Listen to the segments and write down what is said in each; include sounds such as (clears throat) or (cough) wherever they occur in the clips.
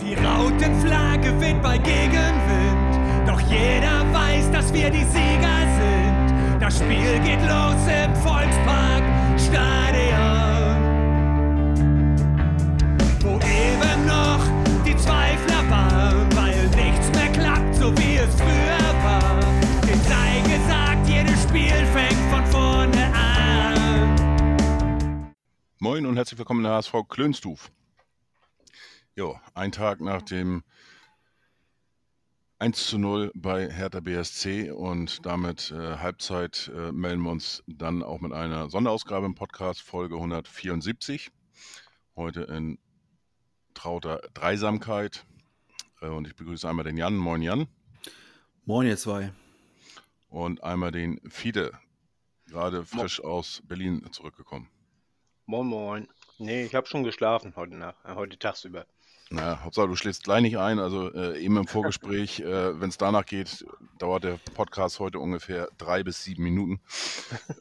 Die Rautenflagge weht bei Gegenwind, doch jeder weiß, dass wir die Sieger sind. Das Spiel geht los im Volkspark Stadion, wo eben noch die Zweifler waren, weil nichts mehr klappt, so wie es früher war. Dem sei gesagt, jedes Spiel fängt von vorne an. Moin und herzlich willkommen in der HSV Klönstuf. Jo, ein Tag nach dem 1 zu 0 bei Hertha BSC und damit äh, Halbzeit äh, melden wir uns dann auch mit einer Sonderausgabe im Podcast, Folge 174. Heute in trauter Dreisamkeit. Äh, und ich begrüße einmal den Jan. Moin Jan. Moin ihr zwei. Und einmal den Fide, gerade frisch aus Berlin zurückgekommen. Moin Moin. Nee, ich habe schon geschlafen heute Nacht, äh, heute tagsüber. Naja, Hauptsache du schläfst gleich nicht ein. Also äh, eben im Vorgespräch, (laughs) äh, wenn es danach geht, dauert der Podcast heute ungefähr drei bis sieben Minuten.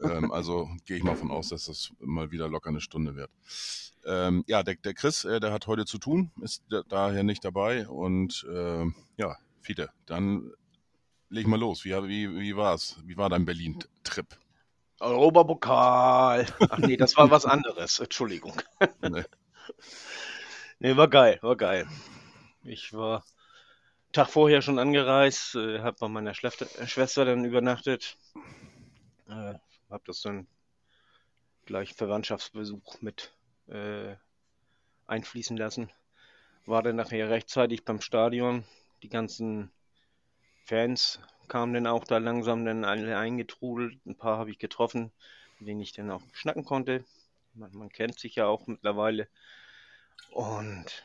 Ähm, also gehe ich mal von aus, dass das mal wieder locker eine Stunde wird. Ähm, ja, der, der Chris, äh, der hat heute zu tun, ist da, daher nicht dabei. Und ähm, ja, Fiete, dann leg mal los. Wie, wie, wie war's? Wie war dein Berlin-Trip? Europapokal. Ach nee, das war was anderes. Entschuldigung. (laughs) Nee. Nee, war geil, war geil. Ich war Tag vorher schon angereist, äh, habe bei meiner Schlef- äh, Schwester dann übernachtet. Äh, habe das dann gleich Verwandtschaftsbesuch mit äh, einfließen lassen. War dann nachher rechtzeitig beim Stadion. Die ganzen Fans kamen dann auch da langsam dann alle eingetrudelt. Ein paar habe ich getroffen, mit denen ich dann auch schnacken konnte. Man, man kennt sich ja auch mittlerweile. Und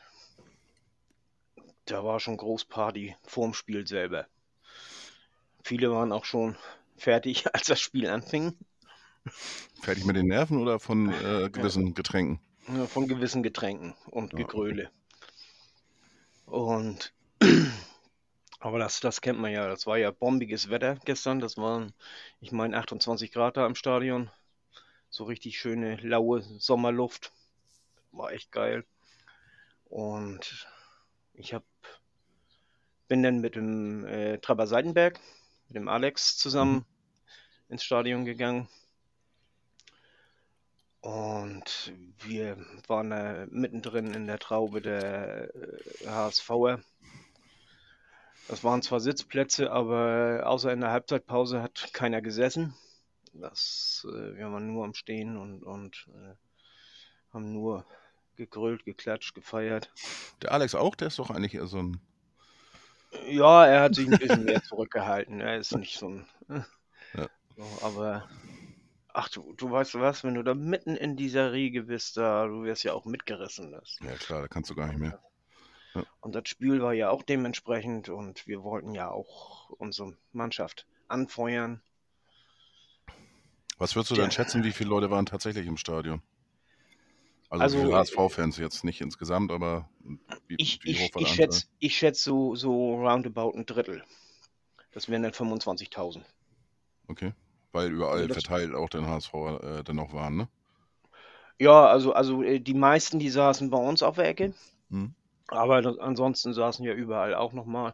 da war schon Großparty vorm Spiel selber. Viele waren auch schon fertig, (laughs) als das Spiel anfing. Fertig mit den Nerven oder von äh, gewissen Getränken? Ja, Von gewissen Getränken und Ja, Gegröle. Und (clears throat) aber das, das kennt man ja. Das war ja bombiges Wetter gestern. Das waren, ich meine, 28 Grad da im Stadion. So richtig schöne, laue Sommerluft. War echt geil. Und ich hab, bin dann mit dem äh, Traber Seidenberg, mit dem Alex zusammen ins Stadion gegangen. Und wir waren da mittendrin in der Traube der äh, HSVer. Das waren zwar Sitzplätze, aber außer in der Halbzeitpause hat keiner gesessen. Das, äh, wir waren nur am Stehen und, und äh, haben nur gegrölt, geklatscht, gefeiert. Der Alex auch, der ist doch eigentlich eher so ein. Ja, er hat sich ein bisschen mehr (laughs) zurückgehalten. Er ist nicht so ein. äh, Ja. So, aber. Ach du, du weißt was, wenn du da mitten in dieser Riege bist, da, du wirst ja auch mitgerissen. Das. Ja klar, da kannst du gar nicht mehr. Und das Spiel war ja auch dementsprechend und wir wollten ja auch unsere Mannschaft anfeuern. Was würdest du denn schätzen, wie viele Leute waren tatsächlich im Stadion? Also, Also, viele äh, HSV-Fans jetzt nicht insgesamt, aber wie, Ich, wie ich, ich schätze ich schätz so, so roundabout ein Drittel. Das wären dann 25.000. Okay. Weil überall Also verteilt auch den HSV äh, dann noch waren, ne? Ja, also, also äh, die meisten, die saßen bei uns auf der Ecke. Mhm. Aber das, ansonsten saßen ja überall auch nochmal.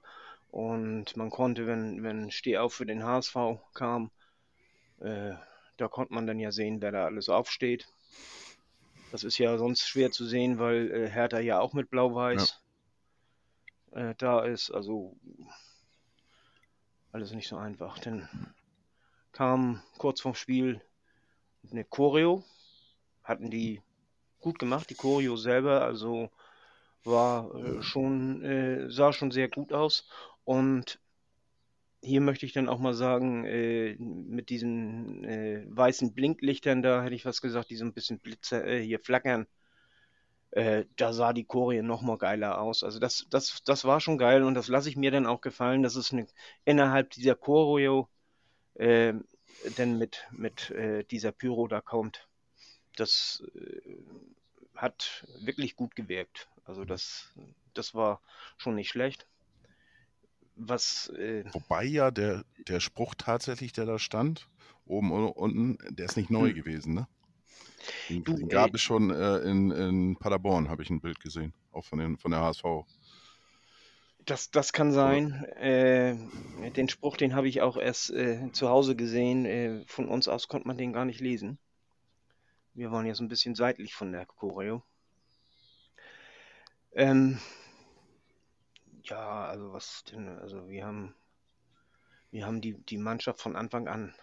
Und man konnte, wenn, wenn Stehauf für den HSV kam, äh, da konnte man dann ja sehen, wer da alles aufsteht. Das ist ja sonst schwer zu sehen, weil äh, Hertha ja auch mit Blau-Weiß äh, da ist. Also alles nicht so einfach. Dann kam kurz vorm Spiel eine Choreo. Hatten die gut gemacht, die Choreo selber. Also war äh, schon, äh, sah schon sehr gut aus. Und hier möchte ich dann auch mal sagen, äh, mit diesen äh, weißen Blinklichtern da, hätte ich was gesagt, die so ein bisschen Blitzer, äh, hier flackern, äh, da sah die Choreo noch mal geiler aus. Also das, das, das war schon geil und das lasse ich mir dann auch gefallen, dass es eine, innerhalb dieser Choreo äh, denn mit, mit äh, dieser Pyro da kommt. Das hat wirklich gut gewirkt. Also das, das war schon nicht schlecht. Was, äh, Wobei ja der, der Spruch tatsächlich, der da stand, oben und unten, der ist nicht neu Hm. gewesen, ne? Den, Du, den gab ey. es schon äh, in, in Paderborn, habe ich ein Bild gesehen, auch von, den, von der HSV. Das, das kann sein. Äh, den Spruch, den habe ich auch erst äh, zu Hause gesehen. Äh, von uns aus konnte man den gar nicht lesen. Wir waren jetzt ein bisschen seitlich von der Choreo. Ähm, ja, also was denn? Also wir haben, wir haben die, die Mannschaft von Anfang an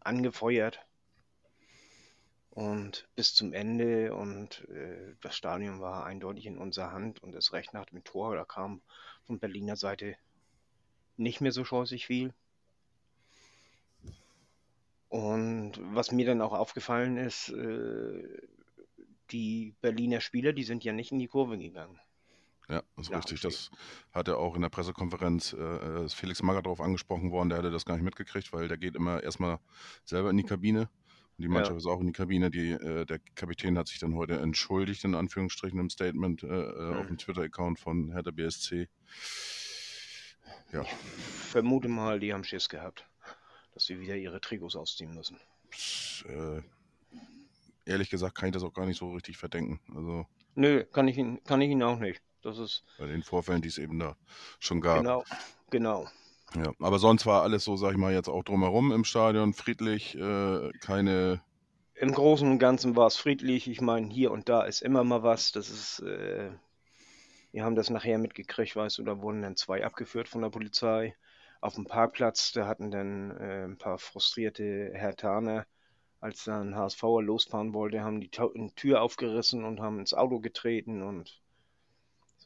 angefeuert und bis zum Ende und äh, das Stadion war eindeutig in unserer Hand und das Recht nach dem Tor, da kam von Berliner Seite nicht mehr so scheußlich viel. Und was mir dann auch aufgefallen ist, äh, die Berliner Spieler, die sind ja nicht in die Kurve gegangen. Ja, das ist Ja, richtig. okay. Das hat er auch in der Pressekonferenz, äh, ist Felix Magath darauf angesprochen worden, der hätte das gar nicht mitgekriegt, weil der geht immer erstmal selber in die Kabine. Und die Ja. Mannschaft ist auch in die Kabine. Die, äh, der Kapitän hat sich dann heute entschuldigt, in Anführungsstrichen, im Statement äh, äh, auf Mhm. dem Twitter-Account von Hertha BSC. Ja, Vermute mal, die haben Schiss gehabt, dass sie wieder ihre Trikots ausziehen müssen. äh, ehrlich gesagt kann ich das auch gar nicht so richtig verdenken. Also Nö, kann ich ihn, kann ich ihn auch nicht. Das ist bei den Vorfällen, die es eben da schon gab. genau, genau. Ja, aber sonst war alles so, sag ich mal, jetzt auch drumherum im Stadion friedlich, äh, keine Im Großen und Ganzen war es friedlich. Ich meine, hier und da ist immer mal was. Das ist, äh, wir haben das nachher mitgekriegt, weißt du, da wurden dann zwei abgeführt von der Polizei. Auf dem Parkplatz, da hatten dann äh, ein paar frustrierte Hertaner, als da ein HSVer losfahren wollte, haben die Tür aufgerissen und haben ins Auto getreten und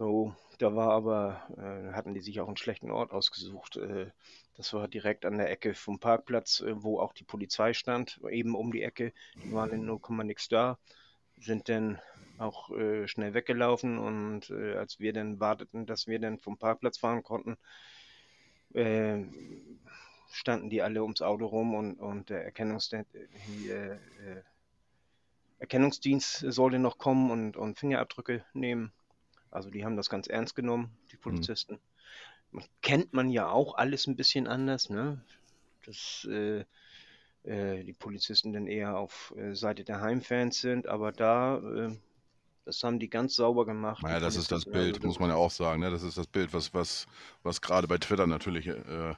so. Da war aber, äh, hatten die sich auch einen schlechten Ort ausgesucht. Äh, das war direkt an der Ecke vom Parkplatz, äh, wo auch die Polizei stand, eben um die Ecke. Die waren in 0, nix da, sind dann auch äh, schnell weggelaufen und äh, als wir dann warteten, dass wir dann vom Parkplatz fahren konnten, äh, standen die alle ums Auto rum und, und der Erkennungsdienst, Erkennungsdienst sollte noch kommen und, und Fingerabdrücke nehmen. Also die haben das ganz ernst genommen, die Polizisten. Man, kennt man ja auch alles ein bisschen anders, ne? Dass äh, äh, die Polizisten dann eher auf äh, Seite der Heimfans sind, aber da, äh, das haben die ganz sauber gemacht. Naja, das ist das. Also Bild, muss man ja auch sagen. Ne? Das ist das Bild, was, was, was gerade bei Twitter natürlich äh,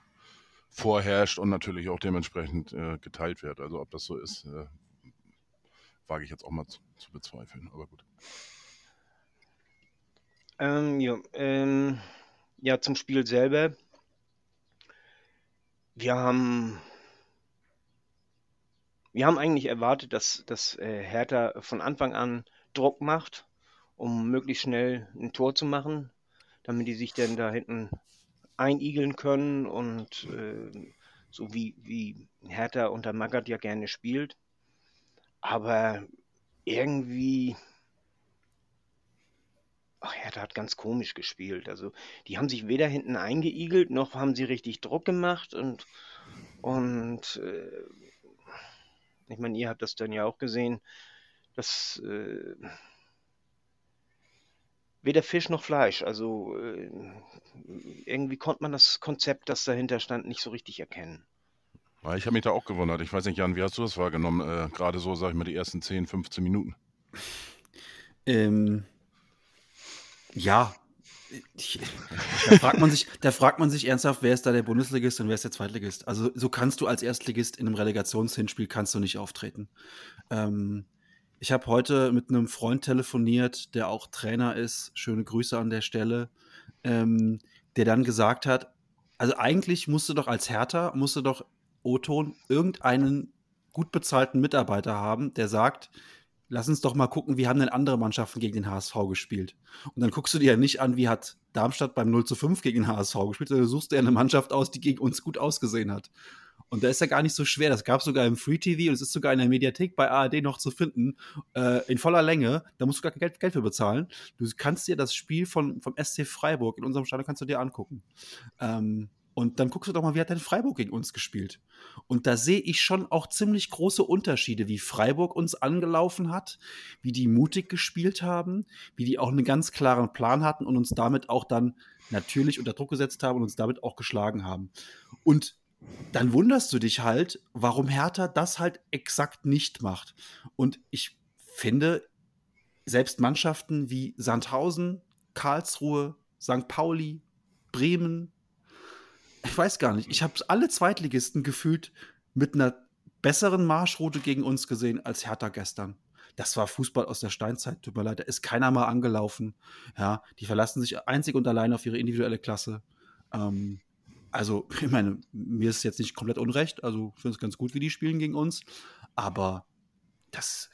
vorherrscht und natürlich auch dementsprechend äh, geteilt wird. Also ob das so ist, äh, wage ich jetzt auch mal zu, zu bezweifeln. Aber gut. Ähm, ja, ähm, ja, zum Spiel selber. Wir haben, wir haben eigentlich erwartet, dass, dass äh, Hertha von Anfang an Druck macht, um möglichst schnell ein Tor zu machen, damit die sich dann da hinten einigeln können und äh, so wie, wie Hertha unter Magath ja gerne spielt. Aber irgendwie Ach, Hertha hat ganz komisch gespielt. Also, die haben sich weder hinten eingeigelt, noch haben sie richtig Druck gemacht und, und äh, ich meine, ihr habt das dann ja auch gesehen, dass äh, weder Fisch noch Fleisch. Also äh, irgendwie konnte man das Konzept, das dahinter stand, nicht so richtig erkennen. Ich habe mich da auch gewundert. Ich weiß nicht, Jan, wie hast du das wahrgenommen? Äh, gerade so, sag ich mal, die ersten 10, 15 Minuten. Ähm, ja. Ich, da, fragt man sich, da fragt man sich ernsthaft, wer ist da der Bundesligist und wer ist der Zweitligist? Also so kannst du als Erstligist in einem Relegationshinspiel kannst du nicht auftreten. Ähm, ich habe heute mit einem Freund telefoniert, der auch Trainer ist. Schöne Grüße an der Stelle. Ähm, der dann gesagt hat, also eigentlich musst du doch als Hertha, musst du doch O-Ton irgendeinen gut bezahlten Mitarbeiter haben, der sagt, lass uns doch mal gucken, wie haben denn andere Mannschaften gegen den HSV gespielt. Und dann guckst du dir ja nicht an, wie hat Darmstadt beim 0 zu 5 gegen den HSV gespielt, sondern du suchst dir eine Mannschaft aus, die gegen uns gut ausgesehen hat. Und da ist ja gar nicht so schwer. Das gab es sogar im Free TV und es ist sogar in der Mediathek bei ARD noch zu finden, äh, in voller Länge. Da musst du gar kein Geld, Geld für bezahlen. Du kannst dir das Spiel von, vom SC Freiburg in unserem Stadion kannst du dir angucken. Ähm, und dann guckst du doch mal, wie hat denn Freiburg gegen uns gespielt? Und da sehe ich schon auch ziemlich große Unterschiede, wie Freiburg uns angelaufen hat, wie die mutig gespielt haben, wie die auch einen ganz klaren Plan hatten und uns damit auch dann natürlich unter Druck gesetzt haben und uns damit auch geschlagen haben. Und dann wunderst du dich halt, warum Hertha das halt exakt nicht macht. Und ich finde, selbst Mannschaften wie Sandhausen, Karlsruhe, St. Pauli, Bremen. Ich weiß gar nicht. Ich habe alle Zweitligisten gefühlt mit einer besseren Marschroute gegen uns gesehen als Hertha gestern. Das war Fußball aus der Steinzeit. Tut mir leid, da ist keiner mal angelaufen. Ja, die verlassen sich einzig und allein auf ihre individuelle Klasse. Ähm, also, (laughs) ich meine, mir ist jetzt nicht komplett unrecht. Also, ich finde es ganz gut, wie die spielen gegen uns. Aber das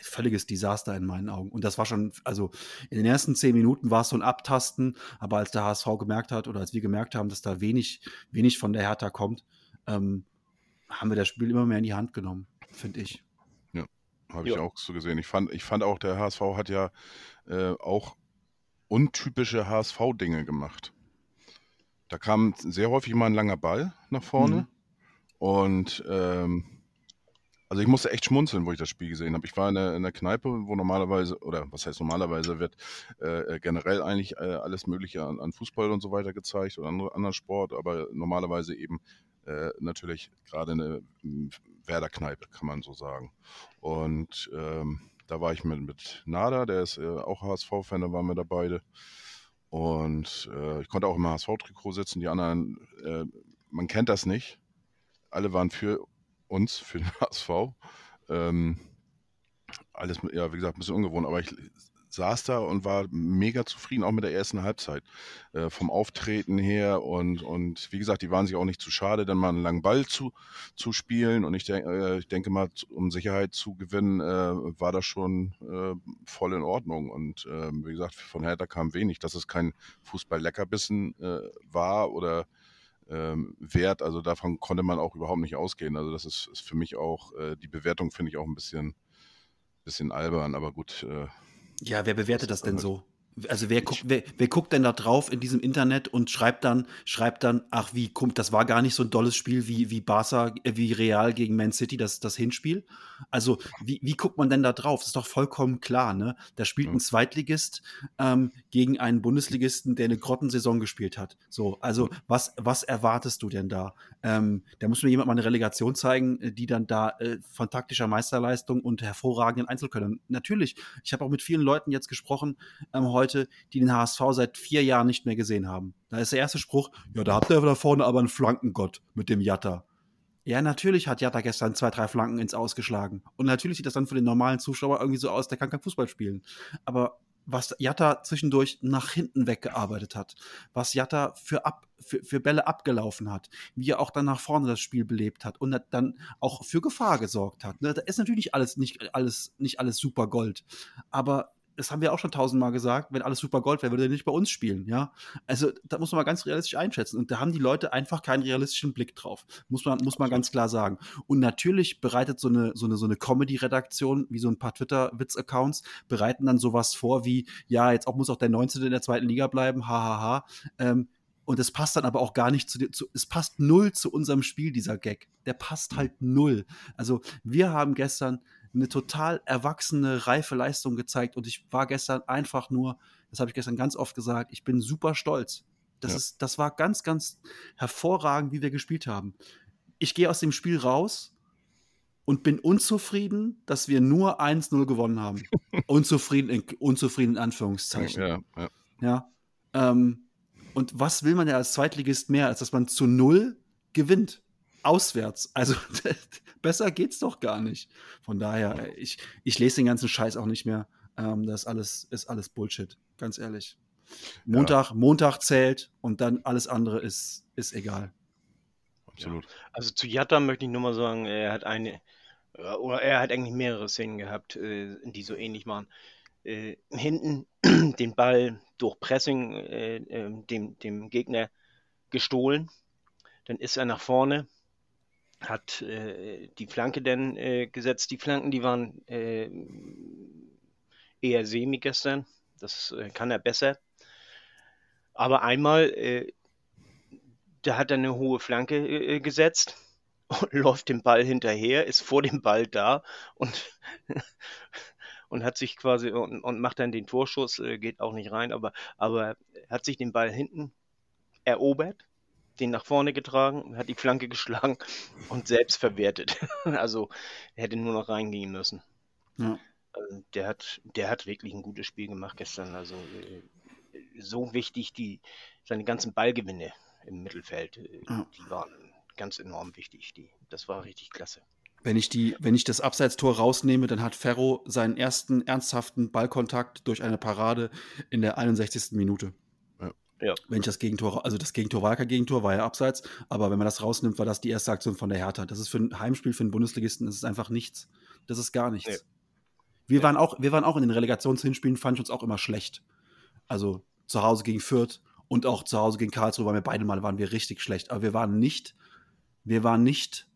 völliges Desaster in meinen Augen. Und das war schon, also in den ersten zehn Minuten war es so ein Abtasten, aber als der HSV gemerkt hat oder als wir gemerkt haben, dass da wenig, wenig von der Hertha kommt, ähm, haben wir das Spiel immer mehr in die Hand genommen, finde ich. Ja, habe ich auch so gesehen. Ich fand, ich fand auch, der HSV hat ja äh, auch untypische HSV-Dinge gemacht. Da kam sehr häufig mal ein langer Ball nach vorne. Mhm. Und ähm, also ich musste echt schmunzeln, wo ich das Spiel gesehen habe. Ich war in der, in der Kneipe, wo normalerweise, oder was heißt normalerweise, wird äh, äh generell eigentlich äh, alles Mögliche an, an, Fußball und so weiter gezeigt oder andere, anderen Sport, aber normalerweise eben äh, natürlich gerade eine Werder-Kneipe, kann man so sagen. Und ähm, da war ich mit, mit Nada, der ist äh, auch HSV-Fan, da waren wir da beide. Und äh, ich konnte auch im HSV-Trikot sitzen. Die anderen, man kennt das nicht. Alle waren für uns, für den (laughs) HSV. Ähm, alles, ja, wie gesagt, ein bisschen ungewohnt, aber ich saß da und war mega zufrieden, auch mit der ersten Halbzeit. Äh, vom Auftreten her und, und wie gesagt, die waren sich auch nicht zu schade, dann mal einen langen Ball zu, zu spielen. Und ich, denk, äh, ich denke mal, um Sicherheit zu gewinnen, äh, war das schon äh, voll in Ordnung. Und ähm, wie gesagt, von Hertha kam wenig. Dass es kein Fußball-Leckerbissen äh, war oder ähm, wert, also davon konnte man auch überhaupt nicht ausgehen. Also das ist, ist für mich auch, äh, die Bewertung finde ich auch ein bisschen, bisschen albern, aber gut. Ja, wer bewertet das denn so? Also wer guckt, wer, wer, guckt denn da drauf in diesem Internet und schreibt dann, schreibt dann, ach wie, kommt, das war gar nicht so ein dolles Spiel wie, wie Barca, äh, wie Real gegen Man City, das, das Hinspiel. Also, wie, wie guckt man denn da drauf? Das ist doch vollkommen klar, ne? Da spielt ein Zweitligist ähm, gegen einen Bundesligisten, der eine Grottensaison gespielt hat. So, also was, was erwartest du denn da? Ähm, da muss mir jemand mal eine Relegation zeigen, äh, die dann da äh, von taktischer Meisterleistung und hervorragenden Einzelkönnern. Natürlich, ich habe auch mit vielen Leuten jetzt gesprochen ähm, heute Leute, die den HSV seit vier Jahren nicht mehr gesehen haben. Da ist der erste Spruch, ja, da habt ihr da vorne aber einen Flankengott mit dem Jatta. Ja, natürlich hat Jatta gestern zwei, drei Flanken ins Ausgeschlagen. Und natürlich sieht das dann für den normalen Zuschauer irgendwie so aus, der kann kein Fußball spielen. Aber was Jatta zwischendurch nach hinten weggearbeitet hat, was Jatta für, ab, für, für Bälle abgelaufen hat, wie er auch dann nach vorne das Spiel belebt hat und dann auch für Gefahr gesorgt hat. Ne? Da ist natürlich alles nicht alles, nicht alles super Gold. Aber das haben wir auch schon tausendmal gesagt, wenn alles super Gold wäre, würde er nicht bei uns spielen, ja. Also da muss man mal ganz realistisch einschätzen. Und da haben die Leute einfach keinen realistischen Blick drauf. Muss man, muss man ganz klar sagen. Und natürlich bereitet so eine, so eine, so eine Comedy-Redaktion, wie so ein paar Twitter-Witz-Accounts, bereiten dann sowas vor wie, ja, jetzt auch muss auch der 19. in der zweiten Liga bleiben, hahaha. Ähm, und es passt dann aber auch gar nicht zu, zu, es passt null zu unserem Spiel, dieser Gag. Der passt halt null. Also wir haben gestern eine total erwachsene, reife Leistung gezeigt und ich war gestern einfach nur, das habe ich gestern ganz oft gesagt, ich bin super stolz. Das, ja. ist, das war ganz, ganz hervorragend, wie wir gespielt haben. Ich gehe aus dem Spiel raus und bin unzufrieden, dass wir nur 1-0 gewonnen haben. (laughs) unzufrieden, in, unzufrieden in Anführungszeichen. Ja, ja. ja ähm, und was will man ja als Zweitligist mehr, als dass man zu Null gewinnt? Auswärts. Also (laughs) besser geht's doch gar nicht. Von daher, ich, ich lese den ganzen Scheiß auch nicht mehr. Ähm, das alles, ist alles Bullshit, ganz ehrlich. Montag, ja. Montag zählt und dann alles andere ist, ist egal. Absolut. Also zu Jatta möchte ich nur mal sagen, er hat eine, äh, oder er hat eigentlich mehrere Szenen gehabt, äh, die so ähnlich waren. Äh, hinten (clears throat) den Ball durch Pressing dem, dem Gegner gestohlen. Dann ist er nach vorne, hat äh, die Flanke denn äh, gesetzt. Die Flanken, die waren äh, eher semi gestern. Das äh, kann er besser. Aber einmal, äh, da hat er eine hohe Flanke äh, gesetzt (laughs) und läuft dem Ball hinterher, ist vor dem Ball da und, (laughs) und hat sich quasi und, und macht dann den Torschuss, geht auch nicht rein, aber, aber hat sich den Ball hinten erobert den nach vorne getragen, hat die Flanke geschlagen und selbst verwertet. (laughs) also er hätte nur noch reingehen müssen. Ja. Also, der, hat, der hat wirklich ein gutes Spiel gemacht gestern. Also äh, so wichtig, die, seine ganzen Ballgewinne im Mittelfeld, äh, Ja. die waren ganz enorm wichtig. Die, das war richtig klasse. Wenn ich, die, wenn ich das Abseitstor rausnehme, dann hat Ferro seinen ersten ernsthaften Ballkontakt durch eine Parade in der 61. Minute. Ja. Wenn ich das Gegentor, also das Gegentor war kein Gegentor, war ja abseits, aber wenn man das rausnimmt, war das die erste Aktion von der Hertha. Das ist für ein Heimspiel, für einen Bundesligisten, das ist einfach nichts. Das ist gar nichts. Nee. Wir, Nee. waren auch, wir waren auch in den Relegationshinspielen, fand ich uns auch immer schlecht. Also zu Hause gegen Fürth und auch zu Hause gegen Karlsruhe waren wir beide Mal waren wir richtig schlecht. Aber wir waren nicht, wir waren nicht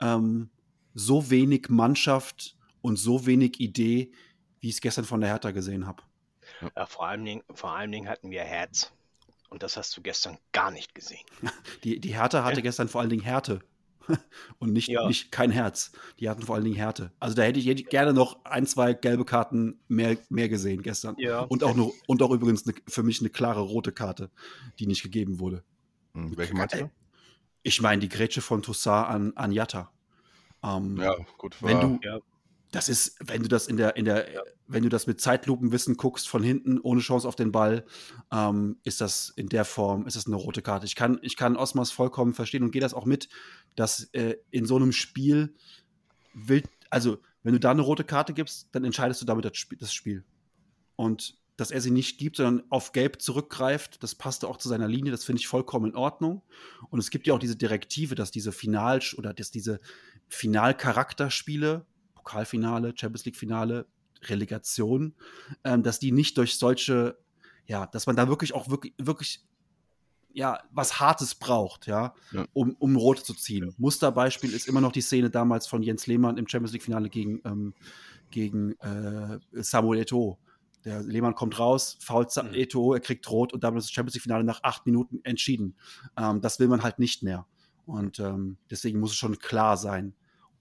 ähm, so wenig Mannschaft und so wenig Idee, wie ich es gestern von der Hertha gesehen habe. Ja, vor, allen Dingen, vor allen Dingen hatten wir Herz. Und das hast du gestern gar nicht gesehen. (laughs) Die, die Hertha hatte Ja. gestern vor allen Dingen Härte. (laughs) Und nicht, Ja. nicht kein Herz. Die hatten vor allen Dingen Härte. Also da hätte ich, hätte ich gerne noch ein, zwei gelbe Karten mehr, mehr gesehen gestern. Ja. Und auch, nur, und auch übrigens eine, für mich eine klare rote Karte, die nicht gegeben wurde. Hm, Welche meinst du? Ich meine die Grätsche von Toussaint an, an Jatta. Ähm, Ja, gut. wenn war- du, Ja. Das ist, wenn du das in der, in der, Ja. wenn du das mit Zeitlupenwissen guckst von hinten, ohne Chance auf den Ball, ähm, ist das in der Form, ist das eine rote Karte. Ich kann, ich kann Osmars vollkommen verstehen und gehe das auch mit, dass äh, in so einem Spiel will, also wenn du da eine rote Karte gibst, dann entscheidest du damit das Spiel. Das Spiel. Und dass er sie nicht gibt, sondern auf Gelb zurückgreift, das passte auch zu seiner Linie, das finde ich vollkommen in Ordnung. Und es gibt ja auch diese Direktive, dass diese Final- oder dass diese Finalcharakterspiele, Pokalfinale, Champions League-Finale, Relegation, ähm, dass die nicht durch solche, ja, dass man da wirklich auch wirklich, wirklich ja, was Hartes braucht, ja, Ja. Um, um Rot zu ziehen. Musterbeispiel ist immer noch die Szene damals von Jens Lehmann im Champions League-Finale gegen, ähm, gegen äh, Samuel Eto'o. Der Lehmann kommt raus, fault Mhm. Eto'o, er kriegt Rot und damit ist das Champions League-Finale nach acht Minuten entschieden. Ähm, das will man halt nicht mehr. Und ähm, deswegen muss es schon klar sein.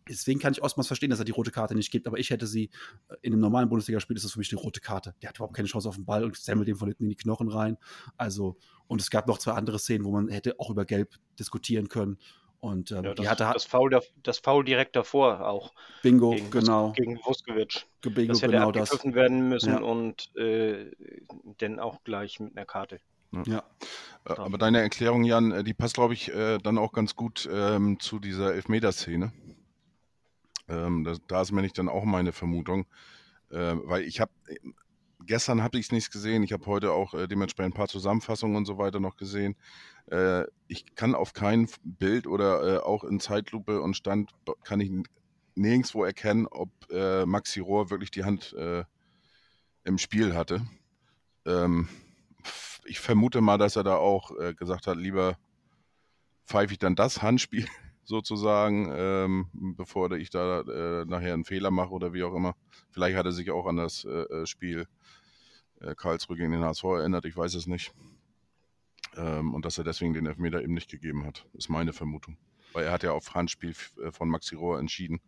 Deswegen kann ich Osmars verstehen, dass er die rote Karte nicht gibt, aber ich hätte sie äh, in einem normalen Bundesligaspiel ist das für mich eine rote Karte. Der hat überhaupt keine Chance auf den Ball und semmelt dem von hinten in die Knochen rein. Also, und es gab noch zwei andere Szenen, wo man hätte auch über Gelb diskutieren können. Und ähm, Ja, die das, hatte das, Foul, da- das Foul direkt davor auch. Bingo, gegen, genau, Gegen Vuskovic. Bingo, Das hätte genau das. werden müssen Ja. und äh, dann auch gleich mit einer Karte. Ja, Äh, Aber deine Erklärung, Jan, äh, die passt, glaube ich, äh, dann auch ganz gut ähm, zu dieser Elfmeterszene. Ähm, da, da ist mir nicht dann auch meine Vermutung, äh, weil ich habe gestern habe ich es nicht gesehen. Ich habe heute auch äh, dementsprechend ein paar Zusammenfassungen und so weiter noch gesehen. Äh, ich kann auf kein Bild oder äh, auch in Zeitlupe und Stand kann ich nirgendwo erkennen, ob äh, Maxi Rohr wirklich die Hand äh, im Spiel hatte. Ähm, ich vermute mal, dass er da auch gesagt hat, lieber pfeife ich dann das Handspiel sozusagen, ähm, bevor ich da äh, nachher einen Fehler mache oder wie auch immer. Vielleicht hat er sich auch an das äh, Spiel äh, Karlsruhe gegen den HSV erinnert, ich weiß es nicht. Ähm, und dass er deswegen den Elfmeter eben nicht gegeben hat, ist meine Vermutung. Weil er hat ja auf Handspiel äh, von Maxi Rohr entschieden.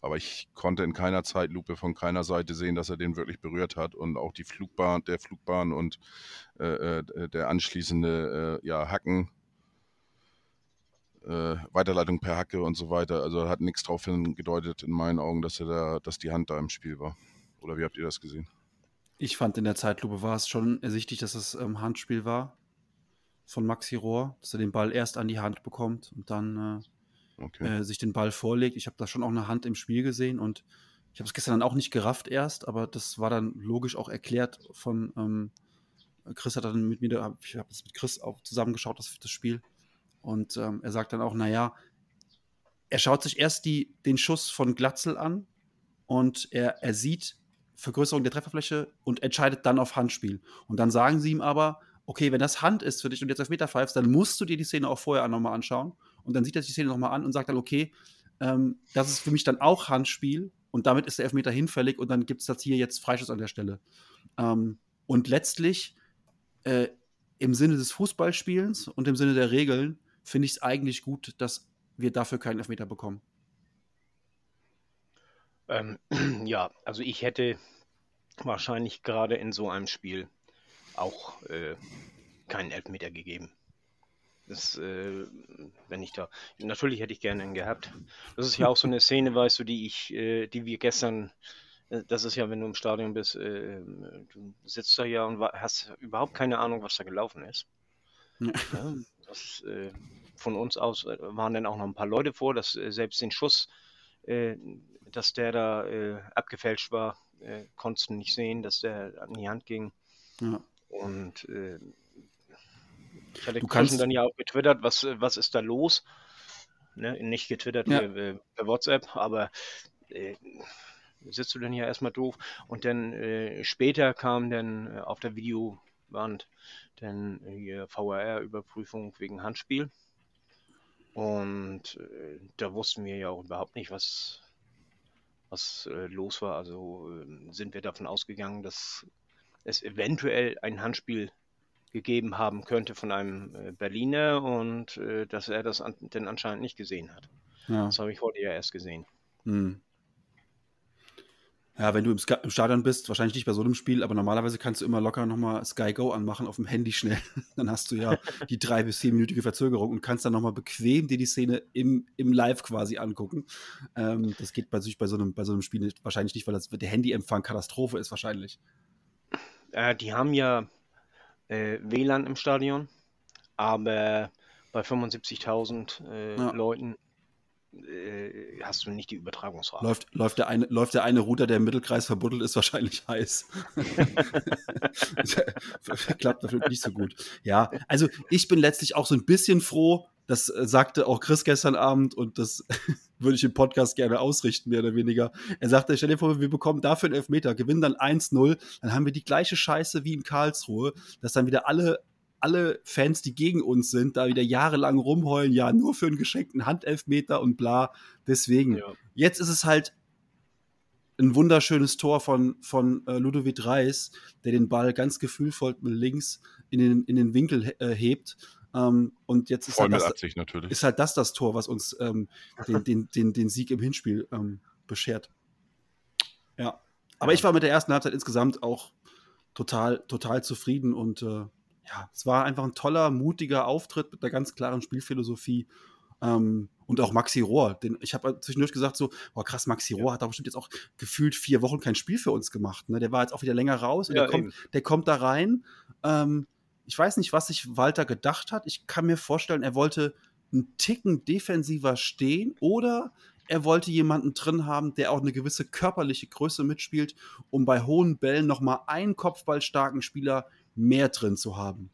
Aber ich konnte in keiner Zeitlupe von keiner Seite sehen, dass er den wirklich berührt hat. Und auch die Flugbahn, der Flugbahn und äh, äh, der anschließende äh, ja, Hacken, äh, Weiterleitung per Hacke und so weiter. Also hat nichts darauf hingedeutet in meinen Augen, dass er da, dass die Hand da im Spiel war. Oder wie habt ihr das gesehen? ich fand in der Zeitlupe war es schon ersichtlich, dass es ähm, Handspiel war von Maxi Rohr, dass er den Ball erst an die Hand bekommt und dann äh, Okay. äh, sich den Ball vorlegt. Ich habe da schon auch eine Hand im Spiel gesehen und ich habe es gestern dann auch nicht gerafft erst, aber das war dann logisch auch erklärt von ähm, Chris hat dann mit mir, ich habe das mit Chris auch zusammengeschaut, das, das Spiel. Und ähm, er sagt dann auch, naja, er schaut sich erst die, den Schuss von Glatzel an und er, er sieht Vergrößerung der Trefferfläche und entscheidet dann auf Handspiel. Und dann sagen sie ihm aber, okay, wenn das Hand ist für dich und jetzt auf Meter pfeifst, dann musst du dir die Szene auch vorher nochmal anschauen. Und dann sieht er sich die Szene nochmal an und sagt dann, okay, ähm, das ist für mich dann auch Handspiel und damit ist der Elfmeter hinfällig und dann gibt es das hier jetzt Freischuss an der Stelle. Ähm, und letztlich, äh, im Sinne des Fußballspielens und im Sinne der Regeln, finde ich es eigentlich gut, dass wir dafür keinen Elfmeter bekommen. Ähm, (clears throat) ja, also ich hätte wahrscheinlich gerade in so einem Spiel auch äh, keinen Elfmeter gegeben. Das, äh, wenn ich da, natürlich hätte ich gerne einen gehabt. Das ist ja auch so eine (laughs) Szene, weißt du, die ich, äh, die wir gestern äh, das ist ja, wenn du im Stadion bist, äh, du sitzt da ja und hast überhaupt keine Ahnung, was da gelaufen ist. Ja. Das, äh, von uns aus äh, waren dann auch noch ein paar Leute vor, dass äh, selbst den Schuss, äh, dass der da abgefälscht war, konntest du nicht sehen, dass der an die Hand ging. Ja. Und ich hatte du dann ja auch getwittert, was, was ist da los? Ne? Nicht getwittert ja. per, per WhatsApp, aber äh, sitzt du dann ja erstmal doof. Und dann äh, später kam dann äh, auf der Videowand dann hier VRR-Überprüfung wegen Handspiel. Und äh, da wussten wir ja auch überhaupt nicht, was, was äh, los war. Also ähm, sind wir davon ausgegangen, dass es eventuell ein Handspiel gegeben haben könnte von einem äh, Berliner und äh, dass er das an, denn anscheinend nicht gesehen hat. Ja. Das habe ich heute ja erst gesehen. Hm. Ja, wenn du im, im Stadion bist, wahrscheinlich nicht bei so einem Spiel, aber normalerweise kannst du immer locker nochmal Sky Go anmachen auf dem Handy schnell. (laughs) dann hast du ja (laughs) die drei- bis zehnminütige Verzögerung und kannst dann nochmal bequem dir die Szene im, im Live quasi angucken. Ähm, das geht bei, bei, so einem, bei so einem Spiel nicht, wahrscheinlich nicht, weil das, der Handyempfang Katastrophe ist wahrscheinlich. Äh, die haben ja äh, WLAN im Stadion, aber bei 75.000 äh, ja. Leuten äh, hast du nicht die Übertragungsrate. Läuft, läuft, der eine, läuft der eine Router, der im Mittelkreis verbuddelt ist, wahrscheinlich (laughs) heiß. (laughs) Klappt natürlich nicht so gut. Ja, also ich bin letztlich auch so ein bisschen froh, das äh, sagte auch Chris gestern Abend und das (laughs) würde ich im Podcast gerne ausrichten, mehr oder weniger. Er sagte, stell dir vor, wir bekommen dafür einen Elfmeter, gewinnen dann 1-0, dann haben wir die gleiche Scheiße wie in Karlsruhe, dass dann wieder alle alle Fans, die gegen uns sind, da wieder jahrelang rumheulen, ja, nur für einen geschenkten Handelfmeter und bla. Deswegen, ja. jetzt ist es halt ein wunderschönes Tor von, von äh, Ludovic Reis, der den Ball ganz gefühlvoll mit links in den, in den Winkel äh, hebt. Ähm, und jetzt ist halt, das, ist halt, das, das Tor, was uns ähm, den, den, den, den Sieg im Hinspiel ähm, beschert. Ja. Aber ja. ich war mit der ersten Halbzeit insgesamt auch total, total zufrieden und äh, ja, es war einfach ein toller, mutiger Auftritt mit einer ganz klaren Spielphilosophie. Ähm, und auch Maxi Rohr, den, ich habe zwischendurch gesagt, so, boah, krass, Maxi Rohr hat da bestimmt jetzt auch gefühlt vier Wochen kein Spiel für uns gemacht. Ne? Der war jetzt auch wieder länger raus und ja, der, kommt, der, kommt, da rein. Ähm, ich weiß nicht, was sich Walter gedacht hat. Ich kann mir vorstellen, er wollte einen Ticken defensiver stehen oder er wollte jemanden drin haben, der auch eine gewisse körperliche Größe mitspielt, um bei hohen Bällen nochmal einen kopfballstarken Spieler mehr drin zu haben.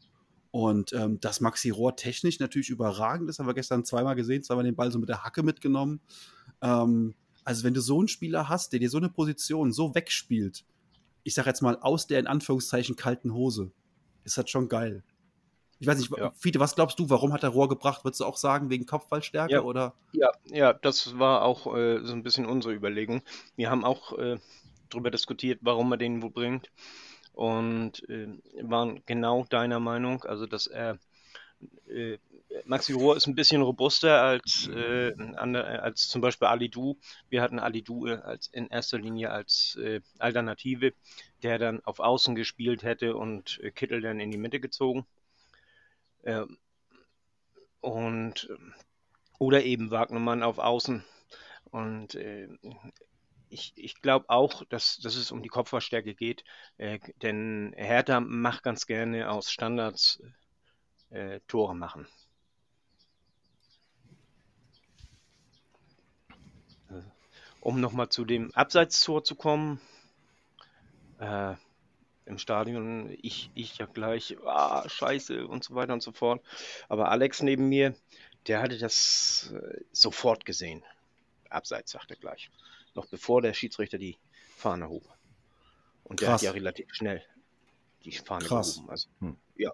Und ähm, dass Maxi Rohr technisch natürlich überragend ist, haben wir gestern zweimal gesehen, zweimal den Ball so mit der Hacke mitgenommen. Ähm, also wenn du so einen Spieler hast, der dir so eine Position so wegspielt, ich sag jetzt mal aus der in Anführungszeichen kalten Hose, ist das schon geil. Ich weiß nicht, ja. Fiete, was glaubst du, warum hat er Rohr gebracht? Würdest du auch sagen, wegen Kopfballstärke ja. oder? Ja, ja, das war auch äh, so ein bisschen unsere Überlegung. Wir haben auch äh, darüber diskutiert, warum er den wo bringt und äh, waren genau deiner Meinung, also dass er äh, Maxi Rohr ist ein bisschen robuster als, äh, als zum Beispiel Ali Du. Wir hatten Ali Du äh, als, in erster Linie als äh, Alternative, der dann auf Außen gespielt hätte und äh, Kittel dann in die Mitte gezogen. Ähm, und oder eben Wagnermann auf Außen. Und äh, ich, ich glaube auch, dass, dass es um die Kopfballstärke geht, äh, denn Hertha macht ganz gerne aus Standards äh, Tore machen. Äh, um nochmal zu dem Abseitstor zu kommen, äh, im Stadion, ich, ich ja gleich, ah, scheiße und so weiter und so fort. Aber Alex neben mir, der hatte das äh, sofort gesehen. Abseits, sagt er gleich noch bevor der Schiedsrichter die Fahne hob. Und der Krass. hat ja relativ schnell die Fahne Krass. gehoben. Also, hm. ja,